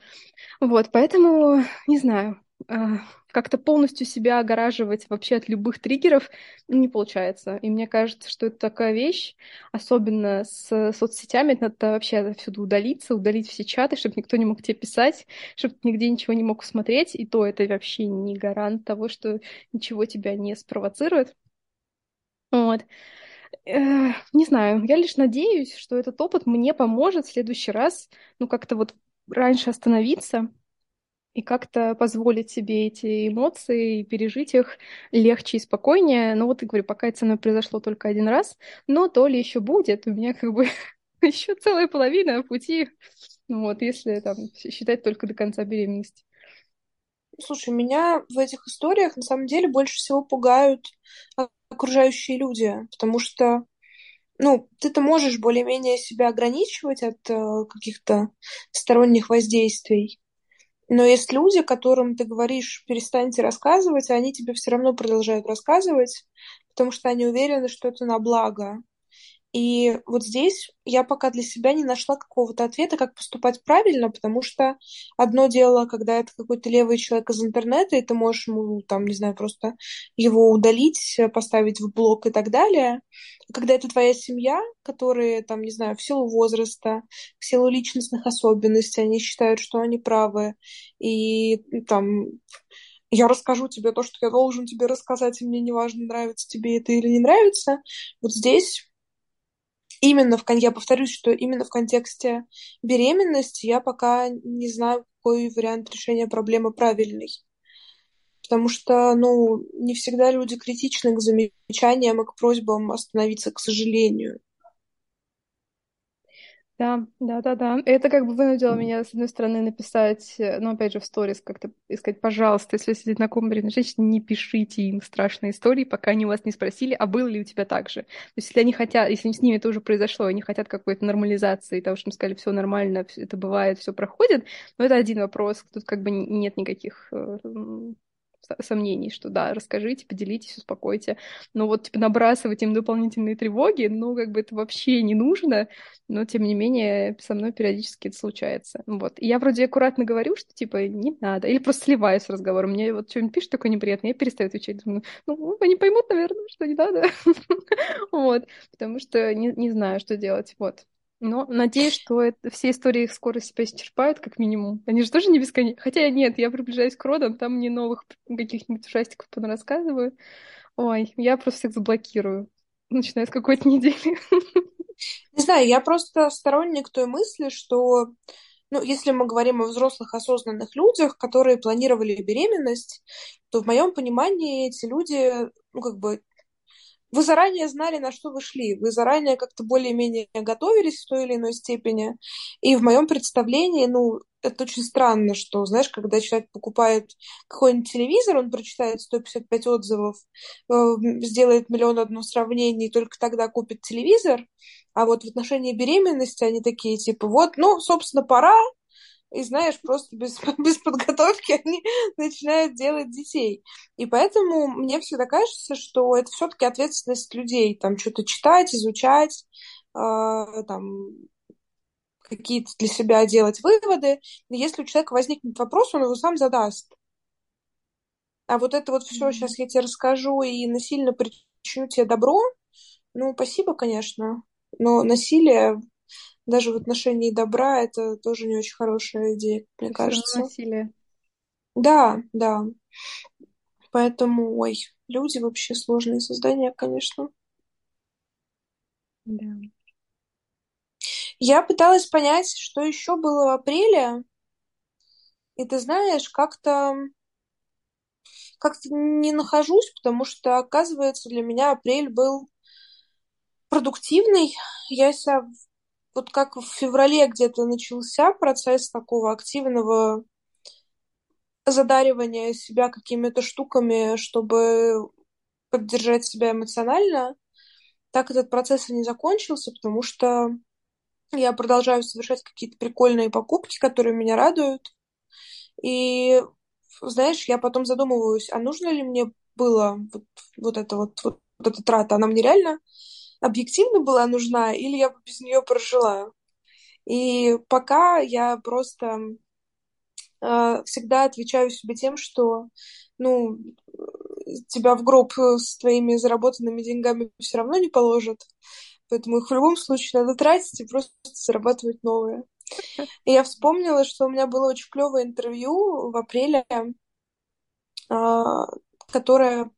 Вот, поэтому, не знаю, а, как-то полностью себя огораживать вообще от любых триггеров не получается. И мне кажется, что это такая вещь, особенно с соцсетями, надо вообще отсюда удалиться, удалить все чаты, чтобы никто не мог тебе писать, чтобы ты нигде ничего не мог смотреть. И то это вообще не гарант того, что ничего тебя не спровоцирует. Вот. Не знаю, я лишь надеюсь, что этот опыт мне поможет в следующий раз, ну, как-то вот раньше остановиться, и как-то позволить себе эти эмоции и пережить их легче и спокойнее. Но вот, я говорю, пока это со мной произошло только один раз, но то ли еще будет, у меня как бы еще целая половина пути, вот, если там считать только до конца беременности. Слушай, меня в этих историях на самом деле больше всего пугают окружающие люди, потому что ну, ты-то можешь более-менее себя ограничивать от э, каких-то сторонних воздействий, но есть люди, которым ты говоришь, перестаньте рассказывать, а они тебе все равно продолжают рассказывать, потому что они уверены, что это на благо. И вот здесь я пока для себя не нашла какого-то ответа, как поступать правильно, потому что одно дело, когда это какой-то левый человек из интернета, и ты можешь ему, там, не знаю, просто его удалить, поставить в блок и так далее. Когда это твоя семья, которые, там, не знаю, в силу возраста, в силу личностных особенностей, они считают, что они правы, и там я расскажу тебе то, что я должен тебе рассказать, и мне не важно, нравится тебе это или не нравится. Вот здесь именно в, я повторюсь, что именно в контексте беременности я пока не знаю, какой вариант решения проблемы правильный. Потому что, ну, не всегда люди критичны к замечаниям и к просьбам остановиться, к сожалению. Да, да, да, да. Это как бы вынудило меня, с одной стороны, написать, э, ну, опять же, в сторис как-то искать, пожалуйста, если сидит на женщине, не пишите им страшные истории, пока они вас не спросили, а было ли у тебя так же. То есть, если они хотят, если с ними это уже произошло, они хотят какой-то нормализации, того, что им сказали, все нормально, это бывает, все проходит, но это один вопрос, тут как бы нет никаких э, сомнений, что да, расскажите, поделитесь, успокойте. Но вот, типа, набрасывать им дополнительные тревоги, ну, как бы это вообще не нужно, но, тем не менее, со мной периодически это случается. Вот. И я вроде аккуратно говорю, что, типа, не надо, или просто сливаюсь с разговором. Мне вот что-нибудь пишет такое неприятное, я перестаю отвечать. Думаю, ну, они поймут, наверное, что не надо. Вот. Потому что не, знаю, что делать. Вот. Но надеюсь, что это, все истории их скоро себя исчерпают, как минимум. Они же тоже не бесконечны. Хотя нет, я приближаюсь к родам, там мне новых каких-нибудь ужастиков рассказываю. Ой, я просто всех заблокирую. Начиная с какой-то недели. Не знаю, я просто сторонник той мысли, что ну, если мы говорим о взрослых осознанных людях, которые планировали беременность, то в моем понимании эти люди, ну, как бы вы заранее знали, на что вы шли, вы заранее как-то более-менее готовились в той или иной степени. И в моем представлении, ну, это очень странно, что, знаешь, когда человек покупает какой-нибудь телевизор, он прочитает 155 отзывов, э, сделает миллион одно сравнений, и только тогда купит телевизор, а вот в отношении беременности они такие, типа, вот, ну, собственно, пора, и знаешь, просто без, без подготовки они начинают делать детей. И поэтому мне всегда кажется, что это все-таки ответственность людей, там что-то читать, изучать, э, там какие-то для себя делать выводы. И если у человека возникнет вопрос, он его сам задаст. А вот это вот все, сейчас я тебе расскажу и насильно причиню тебе добро, ну, спасибо, конечно, но насилие даже в отношении добра это тоже не очень хорошая идея, мне кажется. насилие. Да, да. Поэтому, ой, люди вообще сложные создания, конечно. Да. Я пыталась понять, что еще было в апреле, и ты знаешь, как-то как-то не нахожусь, потому что, оказывается, для меня апрель был продуктивный. Я себя вот как в феврале где-то начался процесс такого активного задаривания себя какими-то штуками, чтобы поддержать себя эмоционально, так этот процесс и не закончился, потому что я продолжаю совершать какие-то прикольные покупки, которые меня радуют. И, знаешь, я потом задумываюсь, а нужно ли мне было вот, вот это вот, вот, эта трата, она мне реально объективно была нужна, или я бы без нее прожила. И пока я просто э, всегда отвечаю себе тем, что ну, тебя в гроб с твоими заработанными деньгами все равно не положат. Поэтому их в любом случае надо тратить и просто зарабатывать новые. И я вспомнила, что у меня было очень клевое интервью в апреле, а, которое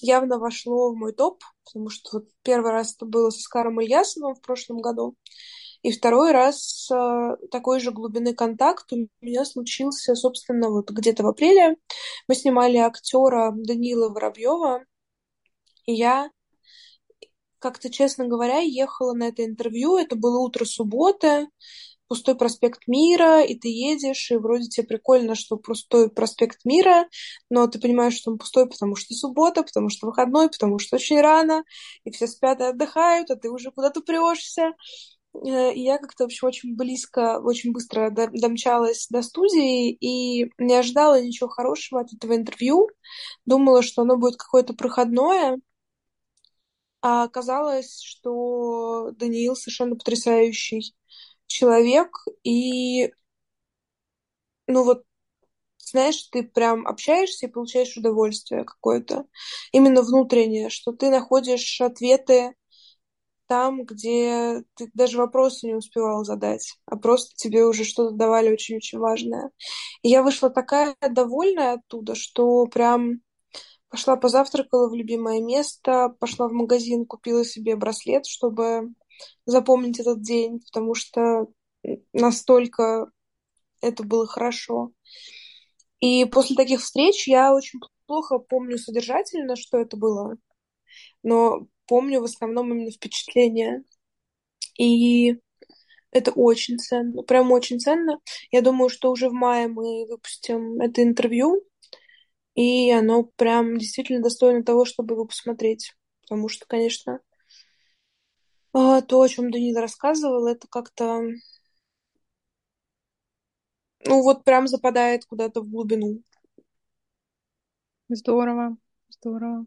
явно вошло в мой топ, потому что вот первый раз это было со Скаром Ильясовым в прошлом году, и второй раз э, такой же глубины контакт у меня случился, собственно, вот где-то в апреле. Мы снимали актера Данила Воробьева, и я как-то, честно говоря, ехала на это интервью. Это было утро субботы, пустой проспект Мира, и ты едешь, и вроде тебе прикольно, что пустой проспект Мира, но ты понимаешь, что он пустой, потому что суббота, потому что выходной, потому что очень рано, и все спят и отдыхают, а ты уже куда-то прешься. Э, и я как-то, в общем, очень близко, очень быстро домчалась до студии и не ожидала ничего хорошего от этого интервью. Думала, что оно будет какое-то проходное. А оказалось, что Даниил совершенно потрясающий человек. И, ну вот, знаешь, ты прям общаешься и получаешь удовольствие какое-то. Именно внутреннее, что ты находишь ответы там, где ты даже вопросы не успевал задать, а просто тебе уже что-то давали очень-очень важное. И я вышла такая довольная оттуда, что прям пошла позавтракала в любимое место, пошла в магазин, купила себе браслет, чтобы запомнить этот день, потому что настолько это было хорошо. И после таких встреч я очень плохо помню содержательно, что это было, но помню в основном именно впечатления. И Это очень ценно, прям очень ценно. Я думаю, что уже в мае мы выпустим это интервью, и оно прям действительно достойно того, чтобы его посмотреть. Потому что, конечно, а, то, о чем Данил рассказывал, это как-то, ну вот прям западает куда-то в глубину. Здорово, здорово.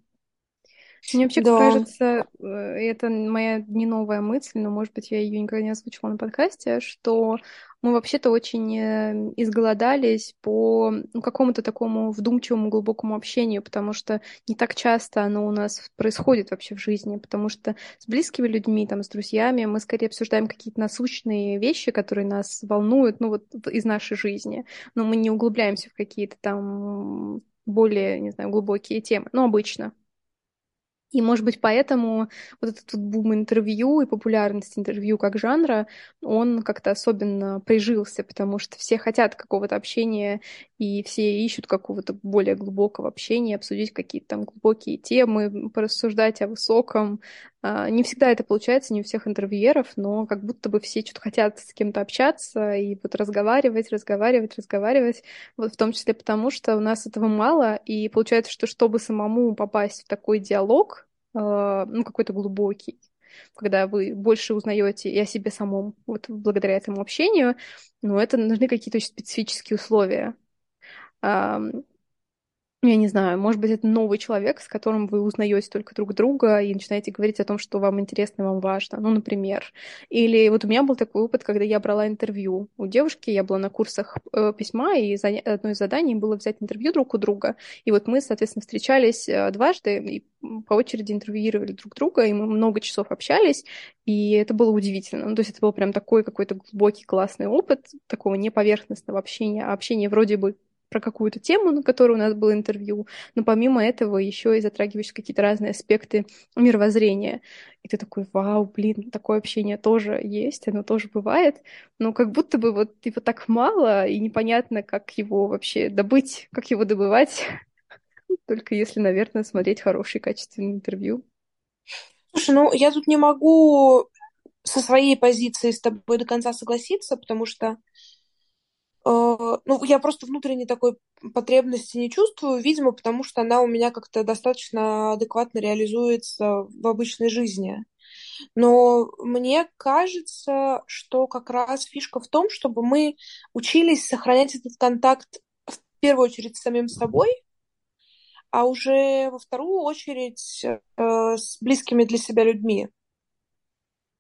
Мне вообще Да. кажется, э, это моя не новая мысль, но, может быть, я ее никогда не озвучила на подкасте, что мы вообще-то очень э, изголодались по ну, какому-то такому вдумчивому, глубокому общению, потому что не так часто оно у нас происходит вообще в жизни, потому что с близкими людьми, там, с друзьями мы скорее обсуждаем какие-то насущные вещи, которые нас волнуют, ну, вот из нашей жизни, но мы не углубляемся в какие-то там более, не знаю, глубокие темы, ну, обычно. И, может быть, поэтому вот этот вот бум интервью и популярность интервью как жанра, он как-то особенно прижился, потому что все хотят какого-то общения, и все ищут какого-то более глубокого общения, обсудить какие-то там глубокие темы, порассуждать о высоком. А, не всегда это получается, не у всех интервьюеров, но как будто бы все что-то хотят с кем-то общаться и вот разговаривать, разговаривать, разговаривать, вот в том числе потому, что у нас этого мало, и получается, что чтобы самому попасть в такой диалог, а, ну, какой-то глубокий, когда вы больше узнаете и о себе самом, вот благодаря этому общению, но это нужны какие-то очень специфические условия я не знаю, может быть, это новый человек, с которым вы узнаете только друг друга и начинаете говорить о том, что вам интересно, вам важно. Ну, например. Или вот у меня был такой опыт, когда я брала интервью у девушки, я была на курсах э, письма, и одно из заданий было взять интервью друг у друга. И вот мы, соответственно, встречались э, дважды и по очереди интервьюировали друг друга, и мы много часов общались, и это было удивительно. Ну, то есть это был прям такой какой-то глубокий, классный опыт такого неповерхностного общения, а общение вроде бы про какую-то тему, на которую у нас было интервью, но помимо этого еще и затрагиваешь какие-то разные аспекты мировоззрения. И ты такой, вау, блин, такое общение тоже есть, оно тоже бывает, но как будто бы вот его так мало, и непонятно, как его вообще добыть, как его добывать, только если, наверное, смотреть хорошие качественные интервью. Слушай, ну я тут не могу со своей позиции с тобой до конца согласиться, потому что ну, я просто внутренней такой потребности не чувствую, видимо, потому что она у меня как-то достаточно адекватно реализуется в обычной жизни. Но мне кажется, что как раз фишка в том, чтобы мы учились сохранять этот контакт в первую очередь с самим собой, а уже во вторую очередь э, с близкими для себя людьми.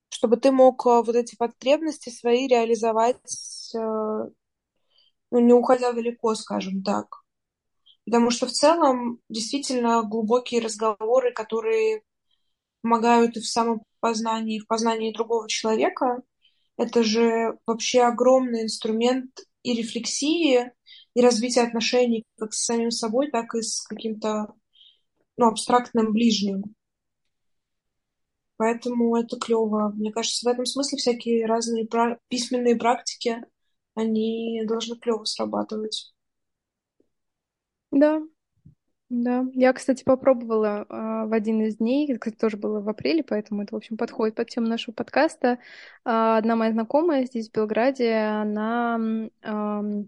Чтобы ты мог э, вот эти потребности свои реализовать э, ну, не уходя далеко, скажем так. Потому что в целом действительно глубокие разговоры, которые помогают и в самопознании, и в познании другого человека, это же вообще огромный инструмент и рефлексии, и развития отношений как с самим собой, так и с каким-то ну, абстрактным ближним. Поэтому это клево. Мне кажется, в этом смысле всякие разные письменные практики они должны клево срабатывать. Да, да. Я, кстати, попробовала э, в один из дней, кстати, тоже было в апреле, поэтому это, в общем, подходит под тему нашего подкаста. Э, одна моя знакомая здесь, в Белграде, она э,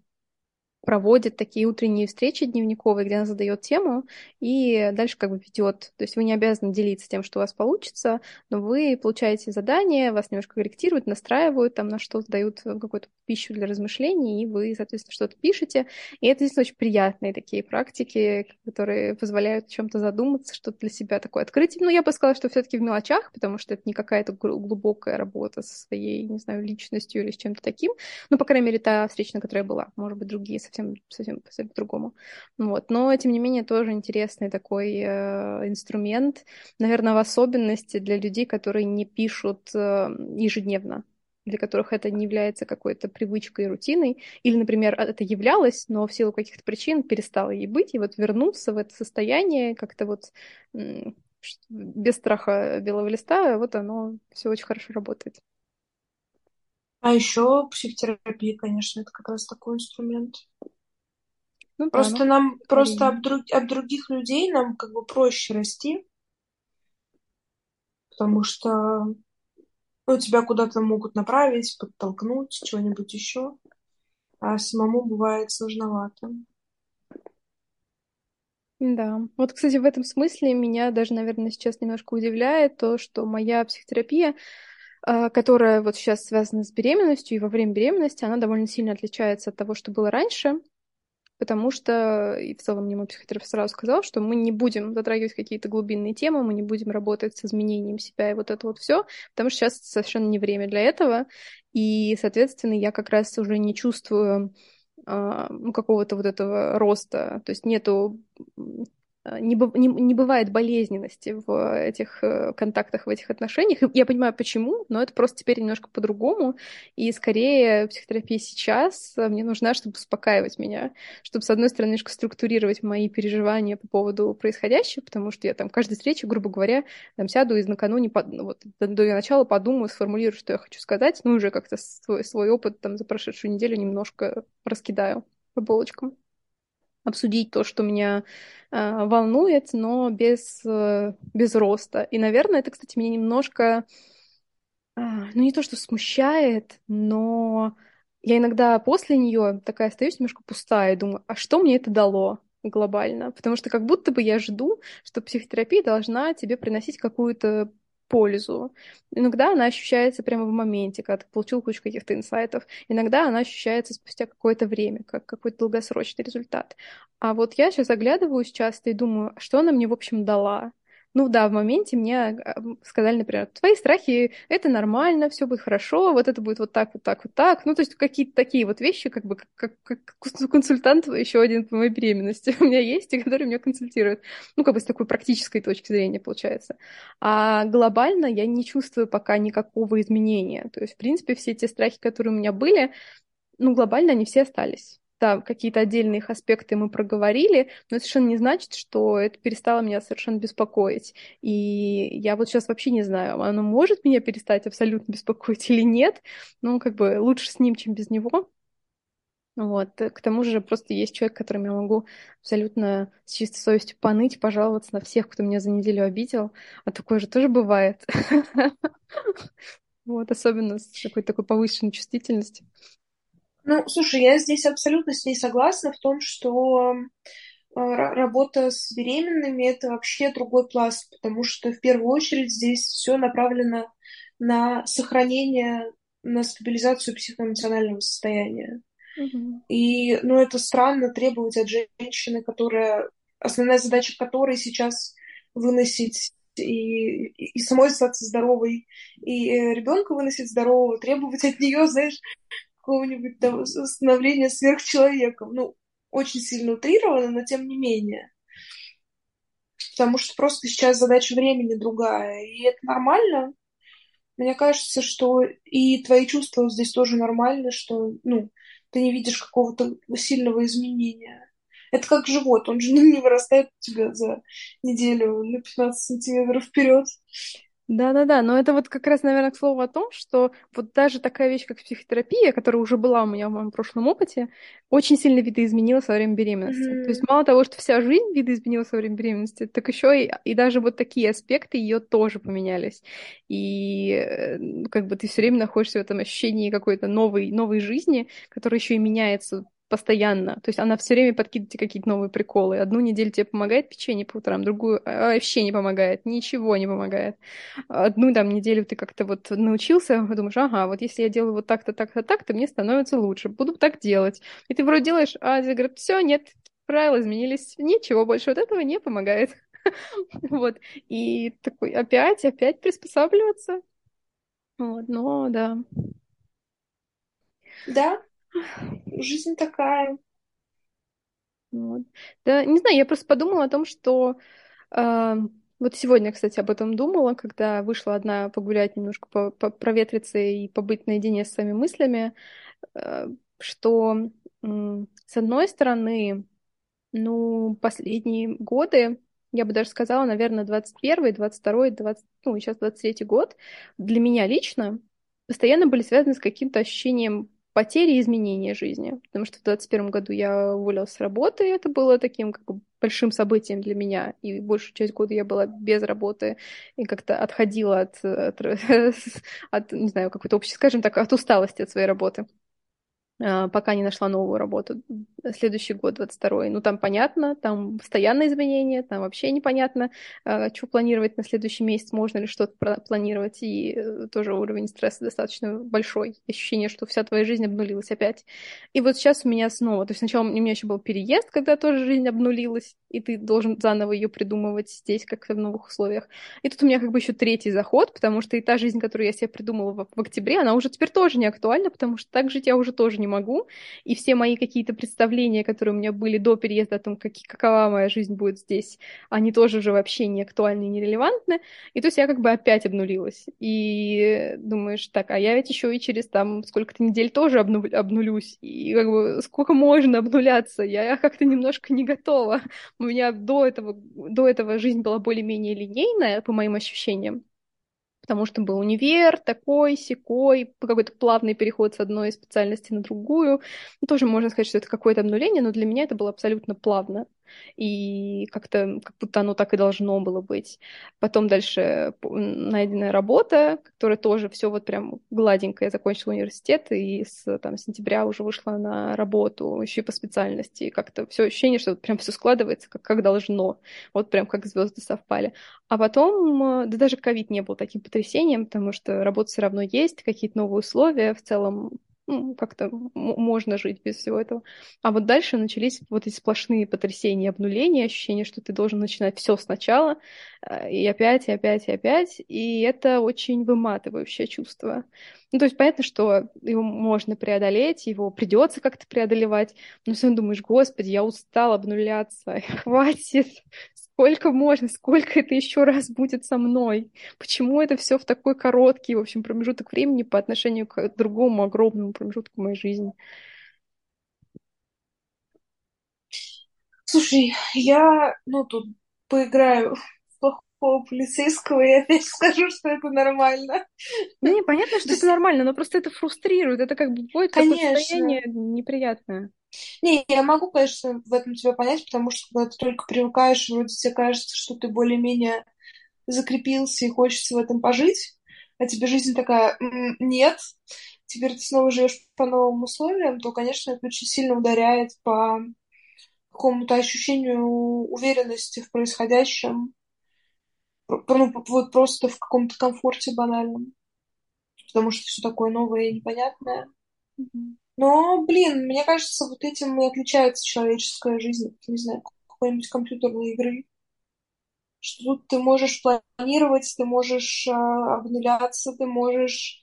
проводит такие утренние встречи дневниковые, где она задает тему и дальше как бы ведет. То есть вы не обязаны делиться тем, что у вас получится, но вы получаете задание, вас немножко корректируют, настраивают, там на что-то дают какую-то пищу для размышлений, и вы, соответственно, что-то пишете. И это действительно очень приятные такие практики, которые позволяют чем-то задуматься, что-то для себя такое открыть. Ну, я бы сказала, что все-таки в мелочах, потому что это не какая-то глубокая работа со своей, не знаю, личностью или с чем-то таким. Ну, по крайней мере, та встреча, на которой я была. Может быть, другие совсем совсем, совсем, совсем по-другому. Вот. Но, тем не менее, тоже интересный такой э, инструмент, наверное, в особенности для людей, которые не пишут э, ежедневно для которых это не является какой-то привычкой и рутиной, или, например, это являлось, но в силу каких-то причин перестало ей быть, и вот вернуться в это состояние как-то вот без страха белого листа, вот оно все очень хорошо работает. А еще психотерапия, конечно, это как раз такой инструмент. Ну, просто да, ну, нам, просто об, друг, об других людей нам как бы проще расти, потому что Ну, тебя куда-то могут направить, подтолкнуть, чего-нибудь еще. А самому бывает сложновато. Да. Вот, кстати, в этом смысле меня даже, наверное, сейчас немножко удивляет то, что моя психотерапия, которая вот сейчас связана с беременностью и во время беременности, она довольно сильно отличается от того, что было раньше потому что, и в целом мне мой психотерапевт сразу сказал, что мы не будем затрагивать какие-то глубинные темы, мы не будем работать с изменением себя и вот это вот все, потому что сейчас совершенно не время для этого, и, соответственно, я как раз уже не чувствую а, ну, какого-то вот этого роста, то есть нету не, не, бывает болезненности в этих э, контактах, в этих отношениях. Я понимаю, почему, но это просто теперь немножко по-другому. И скорее психотерапия сейчас э, мне нужна, чтобы успокаивать меня, чтобы, с одной стороны, немножко структурировать мои переживания по поводу происходящего, потому что я там каждой встрече, грубо говоря, там сяду и накануне, ну, вот, до начала подумаю, сформулирую, что я хочу сказать, ну, уже как-то свой, свой опыт там за прошедшую неделю немножко раскидаю по полочкам обсудить то, что меня э, волнует, но без, э, без роста. И, наверное, это, кстати, меня немножко, э, ну не то, что смущает, но я иногда после нее такая остаюсь немножко пустая и думаю, а что мне это дало? глобально, потому что как будто бы я жду, что психотерапия должна тебе приносить какую-то пользу. Иногда она ощущается прямо в моменте, когда ты получил кучу каких-то инсайтов. Иногда она ощущается спустя какое-то время, как какой-то долгосрочный результат. А вот я сейчас оглядываюсь часто и думаю, а что она мне, в общем, дала? Ну да, в моменте мне а, сказали, например, твои страхи — это нормально, все будет хорошо, вот это будет вот так, вот так, вот так. Ну, то есть какие-то такие вот вещи, как бы как, как, как консультант еще один по моей беременности у меня есть, и который меня консультирует. Ну, как бы с такой практической точки зрения получается. А глобально я не чувствую пока никакого изменения. То есть, в принципе, все те страхи, которые у меня были, ну, глобально они все остались да, какие-то отдельные их аспекты мы проговорили, но это совершенно не значит, что это перестало меня совершенно беспокоить. И я вот сейчас вообще не знаю, оно может меня перестать абсолютно беспокоить или нет. Ну, как бы лучше с ним, чем без него. Вот. К тому же просто есть человек, которым я могу абсолютно с чистой совестью поныть, пожаловаться на всех, кто меня за неделю обидел. А такое же тоже бывает. Вот, особенно с какой-то такой повышенной чувствительностью. Ну, слушай, я здесь абсолютно с ней согласна в том, что э, работа с беременными это вообще другой пласт, потому что в первую очередь здесь все направлено на сохранение, на стабилизацию психоэмоционального состояния. И, ну, это странно требовать от женщины, которая, основная задача которой сейчас выносить и, и самой остаться здоровой, и э, ребенка выносить здорового, требовать от нее, знаешь, какого-нибудь там становления сверхчеловеком. Ну, очень сильно утрировано, но тем не менее. Потому что просто сейчас задача времени другая. И это нормально. Мне кажется, что и твои чувства здесь тоже нормально, что ну, ты не видишь какого-то сильного изменения. Это как живот, он же не вырастает у тебя за неделю на 15 сантиметров вперед. Да-да-да, но это вот как раз, наверное, к слову о том, что вот даже такая вещь, как психотерапия, которая уже была у меня в моем прошлом опыте, очень сильно видоизменилась во время беременности. Mm-hmm. То есть мало того, что вся жизнь видоизменилась во время беременности, так еще и, и даже вот такие аспекты ее тоже поменялись. И э, как бы ты все время находишься в этом ощущении какой-то новой, новой жизни, которая еще и меняется постоянно. То есть она все время подкидывает тебе какие-то новые приколы. Одну неделю тебе помогает печенье по утрам, другую а, вообще не помогает, ничего не помогает. Одну там неделю ты как-то вот научился, думаешь, ага, вот если я делаю вот так-то, так-то, так-то, мне становится лучше, буду так делать. И ты вроде делаешь, а тебе говорят, все, нет, правила изменились, ничего больше вот этого не помогает. Вот. И такой опять, опять приспосабливаться. Вот, но да. Да, жизнь такая. Вот. Да, не знаю, я просто подумала о том, что э, вот сегодня, кстати, об этом думала, когда вышла одна погулять немножко, по, проветриться и побыть наедине с своими мыслями, э, что э, с одной стороны, ну, последние годы, я бы даже сказала, наверное, 21, 22, 20, ну, сейчас 23 год, для меня лично постоянно были связаны с каким-то ощущением потери и изменения жизни. Потому что в 2021 году я уволилась с работы, и это было таким как бы большим событием для меня. И большую часть года я была без работы и как-то отходила от, от, от не знаю, какой-то общей, скажем так, от усталости от своей работы. А, пока не нашла новую работу. Следующий год, 22-й. Ну, там понятно, там постоянные изменения, там вообще непонятно, а, что планировать на следующий месяц, можно ли что-то планировать, и э, тоже уровень стресса достаточно большой. Ощущение, что вся твоя жизнь обнулилась опять. И вот сейчас у меня снова, то есть сначала у меня еще был переезд, когда тоже жизнь обнулилась, и ты должен заново ее придумывать здесь, как в новых условиях. И тут у меня как бы еще третий заход, потому что и та жизнь, которую я себе придумала в, в октябре, она уже теперь тоже не актуальна, потому что так жить я уже тоже не могу. И все мои какие-то представления, которые у меня были до переезда о том, как, какова моя жизнь будет здесь, они тоже уже вообще не актуальны и не релевантны. И то есть я как бы опять обнулилась. И думаешь, так, а я ведь еще и через там сколько-то недель тоже обну обнулюсь. И как бы сколько можно обнуляться? Я как-то немножко не готова у меня до этого, до этого жизнь была более-менее линейная, по моим ощущениям потому что был универ такой, секой, какой-то плавный переход с одной специальности на другую. Ну, тоже можно сказать, что это какое-то обнуление, но для меня это было абсолютно плавно. И как-то, как будто оно так и должно было быть. Потом дальше найденная работа, которая тоже все вот прям гладенько. Я закончила университет и с там, сентября уже вышла на работу, еще и по специальности. И как-то все ощущение, что вот прям все складывается, как, как должно. Вот прям как звезды совпали. А потом, да даже ковид не был таким потрясением, потому что работа все равно есть, какие-то новые условия, в целом ну, как-то можно жить без всего этого. А вот дальше начались вот эти сплошные потрясения, обнуления, ощущение, что ты должен начинать все сначала, э, и опять, и опять, и опять, и это очень выматывающее чувство. Ну, то есть понятно, что его можно преодолеть, его придется как-то преодолевать, но все равно думаешь, господи, я устал обнуляться, хватит, сколько можно, сколько это еще раз будет со мной? Почему это все в такой короткий, в общем, промежуток времени по отношению к другому огромному промежутку моей жизни? Слушай, я, ну, тут поиграю в плохого полицейского и опять скажу, что это нормально. Ну, не, понятно, что это нормально, но просто это фрустрирует, это как бы будет такое состояние неприятное. Не, я могу, конечно, в этом тебя понять, потому что когда ты только привыкаешь, вроде тебе кажется, что ты более-менее закрепился и хочется в этом пожить, а тебе жизнь такая, нет, теперь ты снова живешь по новым условиям, то, конечно, это очень сильно ударяет по какому-то ощущению уверенности в происходящем, ну, вот просто в каком-то комфорте банальном, потому что все такое новое и непонятное. Но, блин, мне кажется, вот этим и отличается человеческая жизнь, не знаю, какой-нибудь компьютерной игры. Что тут ты можешь планировать, ты можешь э, обнуляться, ты можешь,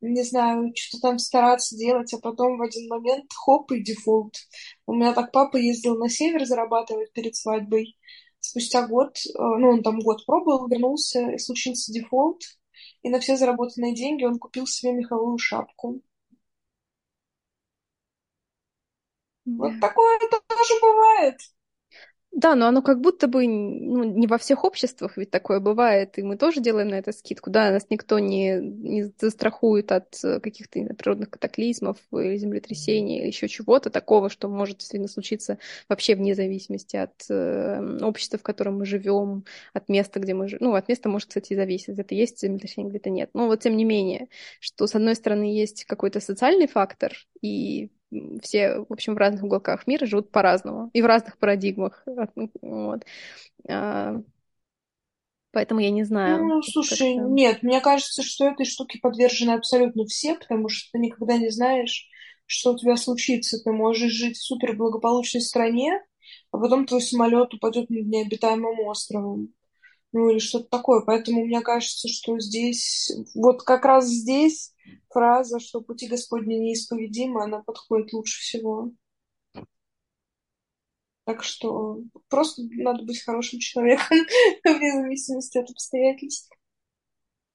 не знаю, что-то там стараться делать, а потом в один момент хоп и дефолт. У меня так папа ездил на север зарабатывать перед свадьбой. Спустя год, э, ну, он там год пробовал, вернулся, случился дефолт, и на все заработанные деньги он купил себе меховую шапку. Вот такое тоже бывает. Да, но оно как будто бы ну, не во всех обществах ведь такое бывает, и мы тоже делаем на это скидку, да, нас никто не, не застрахует от э, каких-то природных катаклизмов или землетрясений, или еще чего-то такого, что может действительно случиться вообще вне зависимости от э, общества, в котором мы живем, от места, где мы живем. Ну, от места может, кстати, и зависеть, где-то есть землетрясение, где-то нет. Но вот тем не менее, что с одной стороны есть какой-то социальный фактор, и все, в общем, в разных уголках мира живут по-разному и в разных парадигмах. Вот. А, поэтому я не знаю. Ну, слушай, как нет, мне кажется, что этой штуке подвержены абсолютно все, потому что ты никогда не знаешь, что у тебя случится. Ты можешь жить в суперблагополучной стране, а потом твой самолет упадет над необитаемым островом. Ну или что-то такое. Поэтому мне кажется, что здесь, вот как раз здесь фраза, что пути Господни неисповедимы, она подходит лучше всего. Так что просто надо быть хорошим человеком, вне зависимости от обстоятельств.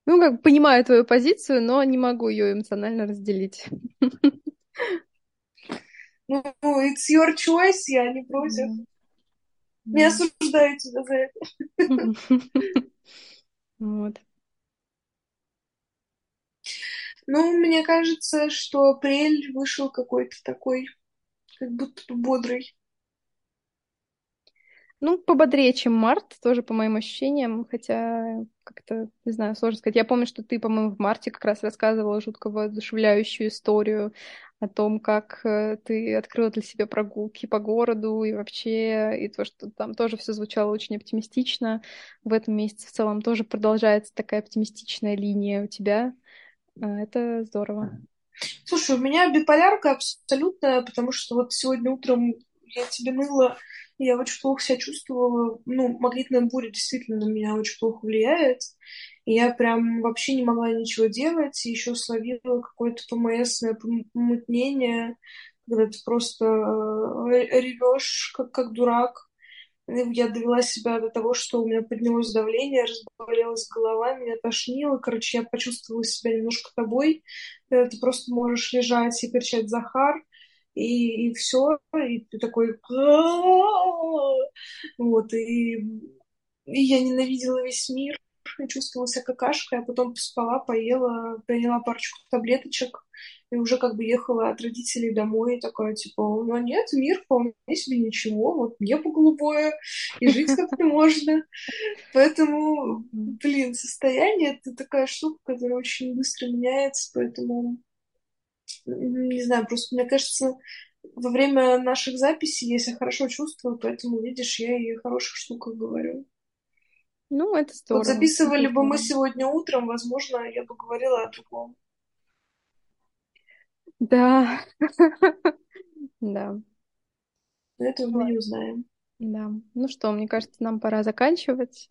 Ну, как понимаю твою позицию, но не могу ее эмоционально разделить. Ну, it's your choice, я не против. Не осуждаю тебя за это. Вот. Ну, мне кажется, что апрель вышел какой-то такой, как будто бы бодрый. Ну, пободрее, чем март, тоже по моим ощущениям, хотя как-то, не знаю, сложно сказать. Я помню, что ты, по-моему, в марте как раз рассказывала жутко воодушевляющую историю о том, как э, ты открыла для себя прогулки по городу и вообще, и то, что там тоже все звучало очень оптимистично. В этом месяце в целом тоже продолжается такая оптимистичная линия у тебя. А, это здорово. Слушай, у меня биполярка абсолютная, потому что вот сегодня утром я тебе ныла, я очень плохо себя чувствовала. Ну, магнитная буря действительно на меня очень плохо влияет. И я прям вообще не могла ничего делать. Еще словила какое-то ПМСное помутнение, когда ты просто э, ревешь, как, как дурак. Я довела себя до того, что у меня поднялось давление, разболелась голова, меня тошнило. Короче, я почувствовала себя немножко тобой. Ты просто можешь лежать и кричать «Захар», и, и все, и ты такой... Вот, и, и я ненавидела весь мир, и чувствовала себя какашкой, а потом поспала, поела, приняла парочку таблеточек, и уже как бы ехала от родителей домой, и такая, типа, ну нет, мир вполне себе ничего, вот небо голубое, и жить как-то можно. Поэтому, блин, состояние — это такая штука, которая очень быстро меняется, поэтому не знаю, просто мне кажется, во время наших записей я себя хорошо чувствую, поэтому, видишь, я и о хороших штуках говорю. Ну, это здорово. Вот записывали это бы здорово. мы сегодня утром, возможно, я бы говорила о другом. Да. Да. Но этого мы не узнаем. Да. Ну что, мне кажется, нам пора заканчивать.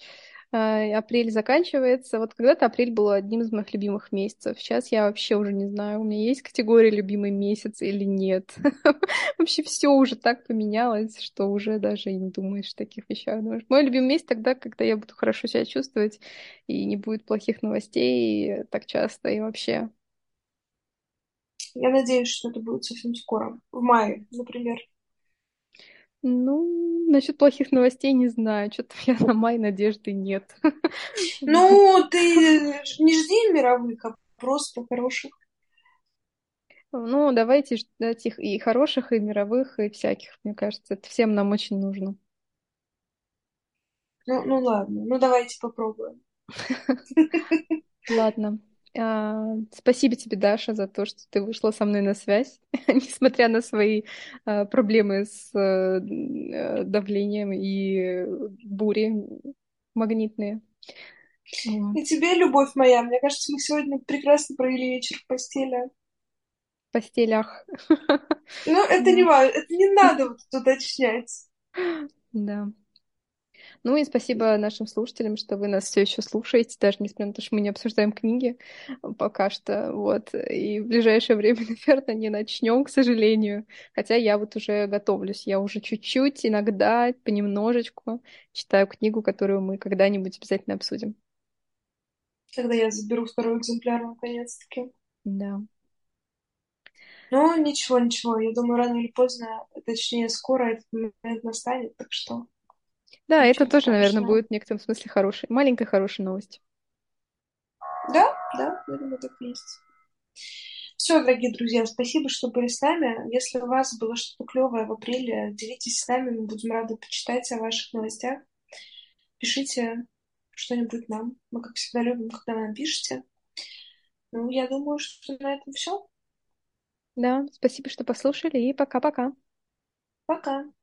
Э, апрель заканчивается. Вот когда-то апрель был одним из моих любимых месяцев. Сейчас я вообще уже не знаю, у меня есть категория любимый месяц или нет. Вообще все уже так поменялось, что уже даже не думаешь о таких вещах. Думаешь, мой любимый месяц тогда, когда я буду хорошо себя чувствовать и не будет плохих новостей так часто и вообще. Я надеюсь, что это будет совсем скоро. В мае, например. Ну, насчет плохих новостей не знаю. Что-то меня на май надежды нет. Ну, ты не жди мировых, а просто хороших. Ну, давайте ждать их и хороших, и мировых, и всяких, мне кажется. Это всем нам очень нужно. Ну, ну ладно, ну давайте попробуем. Ладно. А, спасибо тебе, Даша, за то, что ты вышла со мной на связь, несмотря на свои а, проблемы с а, давлением и бури магнитные. И тебе, любовь моя, мне кажется, мы сегодня прекрасно провели вечер в постели. В постелях. Ну, это не важно, это не надо вот уточнять. Да. Ну и спасибо нашим слушателям, что вы нас все еще слушаете, даже несмотря на то, что мы не обсуждаем книги пока что. Вот. И в ближайшее время, наверное, не начнем, к сожалению. Хотя я вот уже готовлюсь. Я уже чуть-чуть, иногда, понемножечку читаю книгу, которую мы когда-нибудь обязательно обсудим. Когда я заберу второй экземпляр, наконец-таки. Да. Ну, ничего, ничего. Я думаю, рано или поздно, точнее, скоро этот момент настанет, так что да, это тоже, наверное, будет в некотором смысле хорошей, маленькой хорошей новостью. Да, да, я думаю, так и есть. Все, дорогие друзья, спасибо, что были с нами. Если у вас было что-то клевое в апреле, делитесь с нами, мы будем рады почитать о ваших новостях. Пишите что-нибудь нам. Мы, как всегда, любим, когда вы нам пишете. Ну, я думаю, что на этом все. Да, спасибо, что послушали, и пока-пока. Пока. -пока. пока.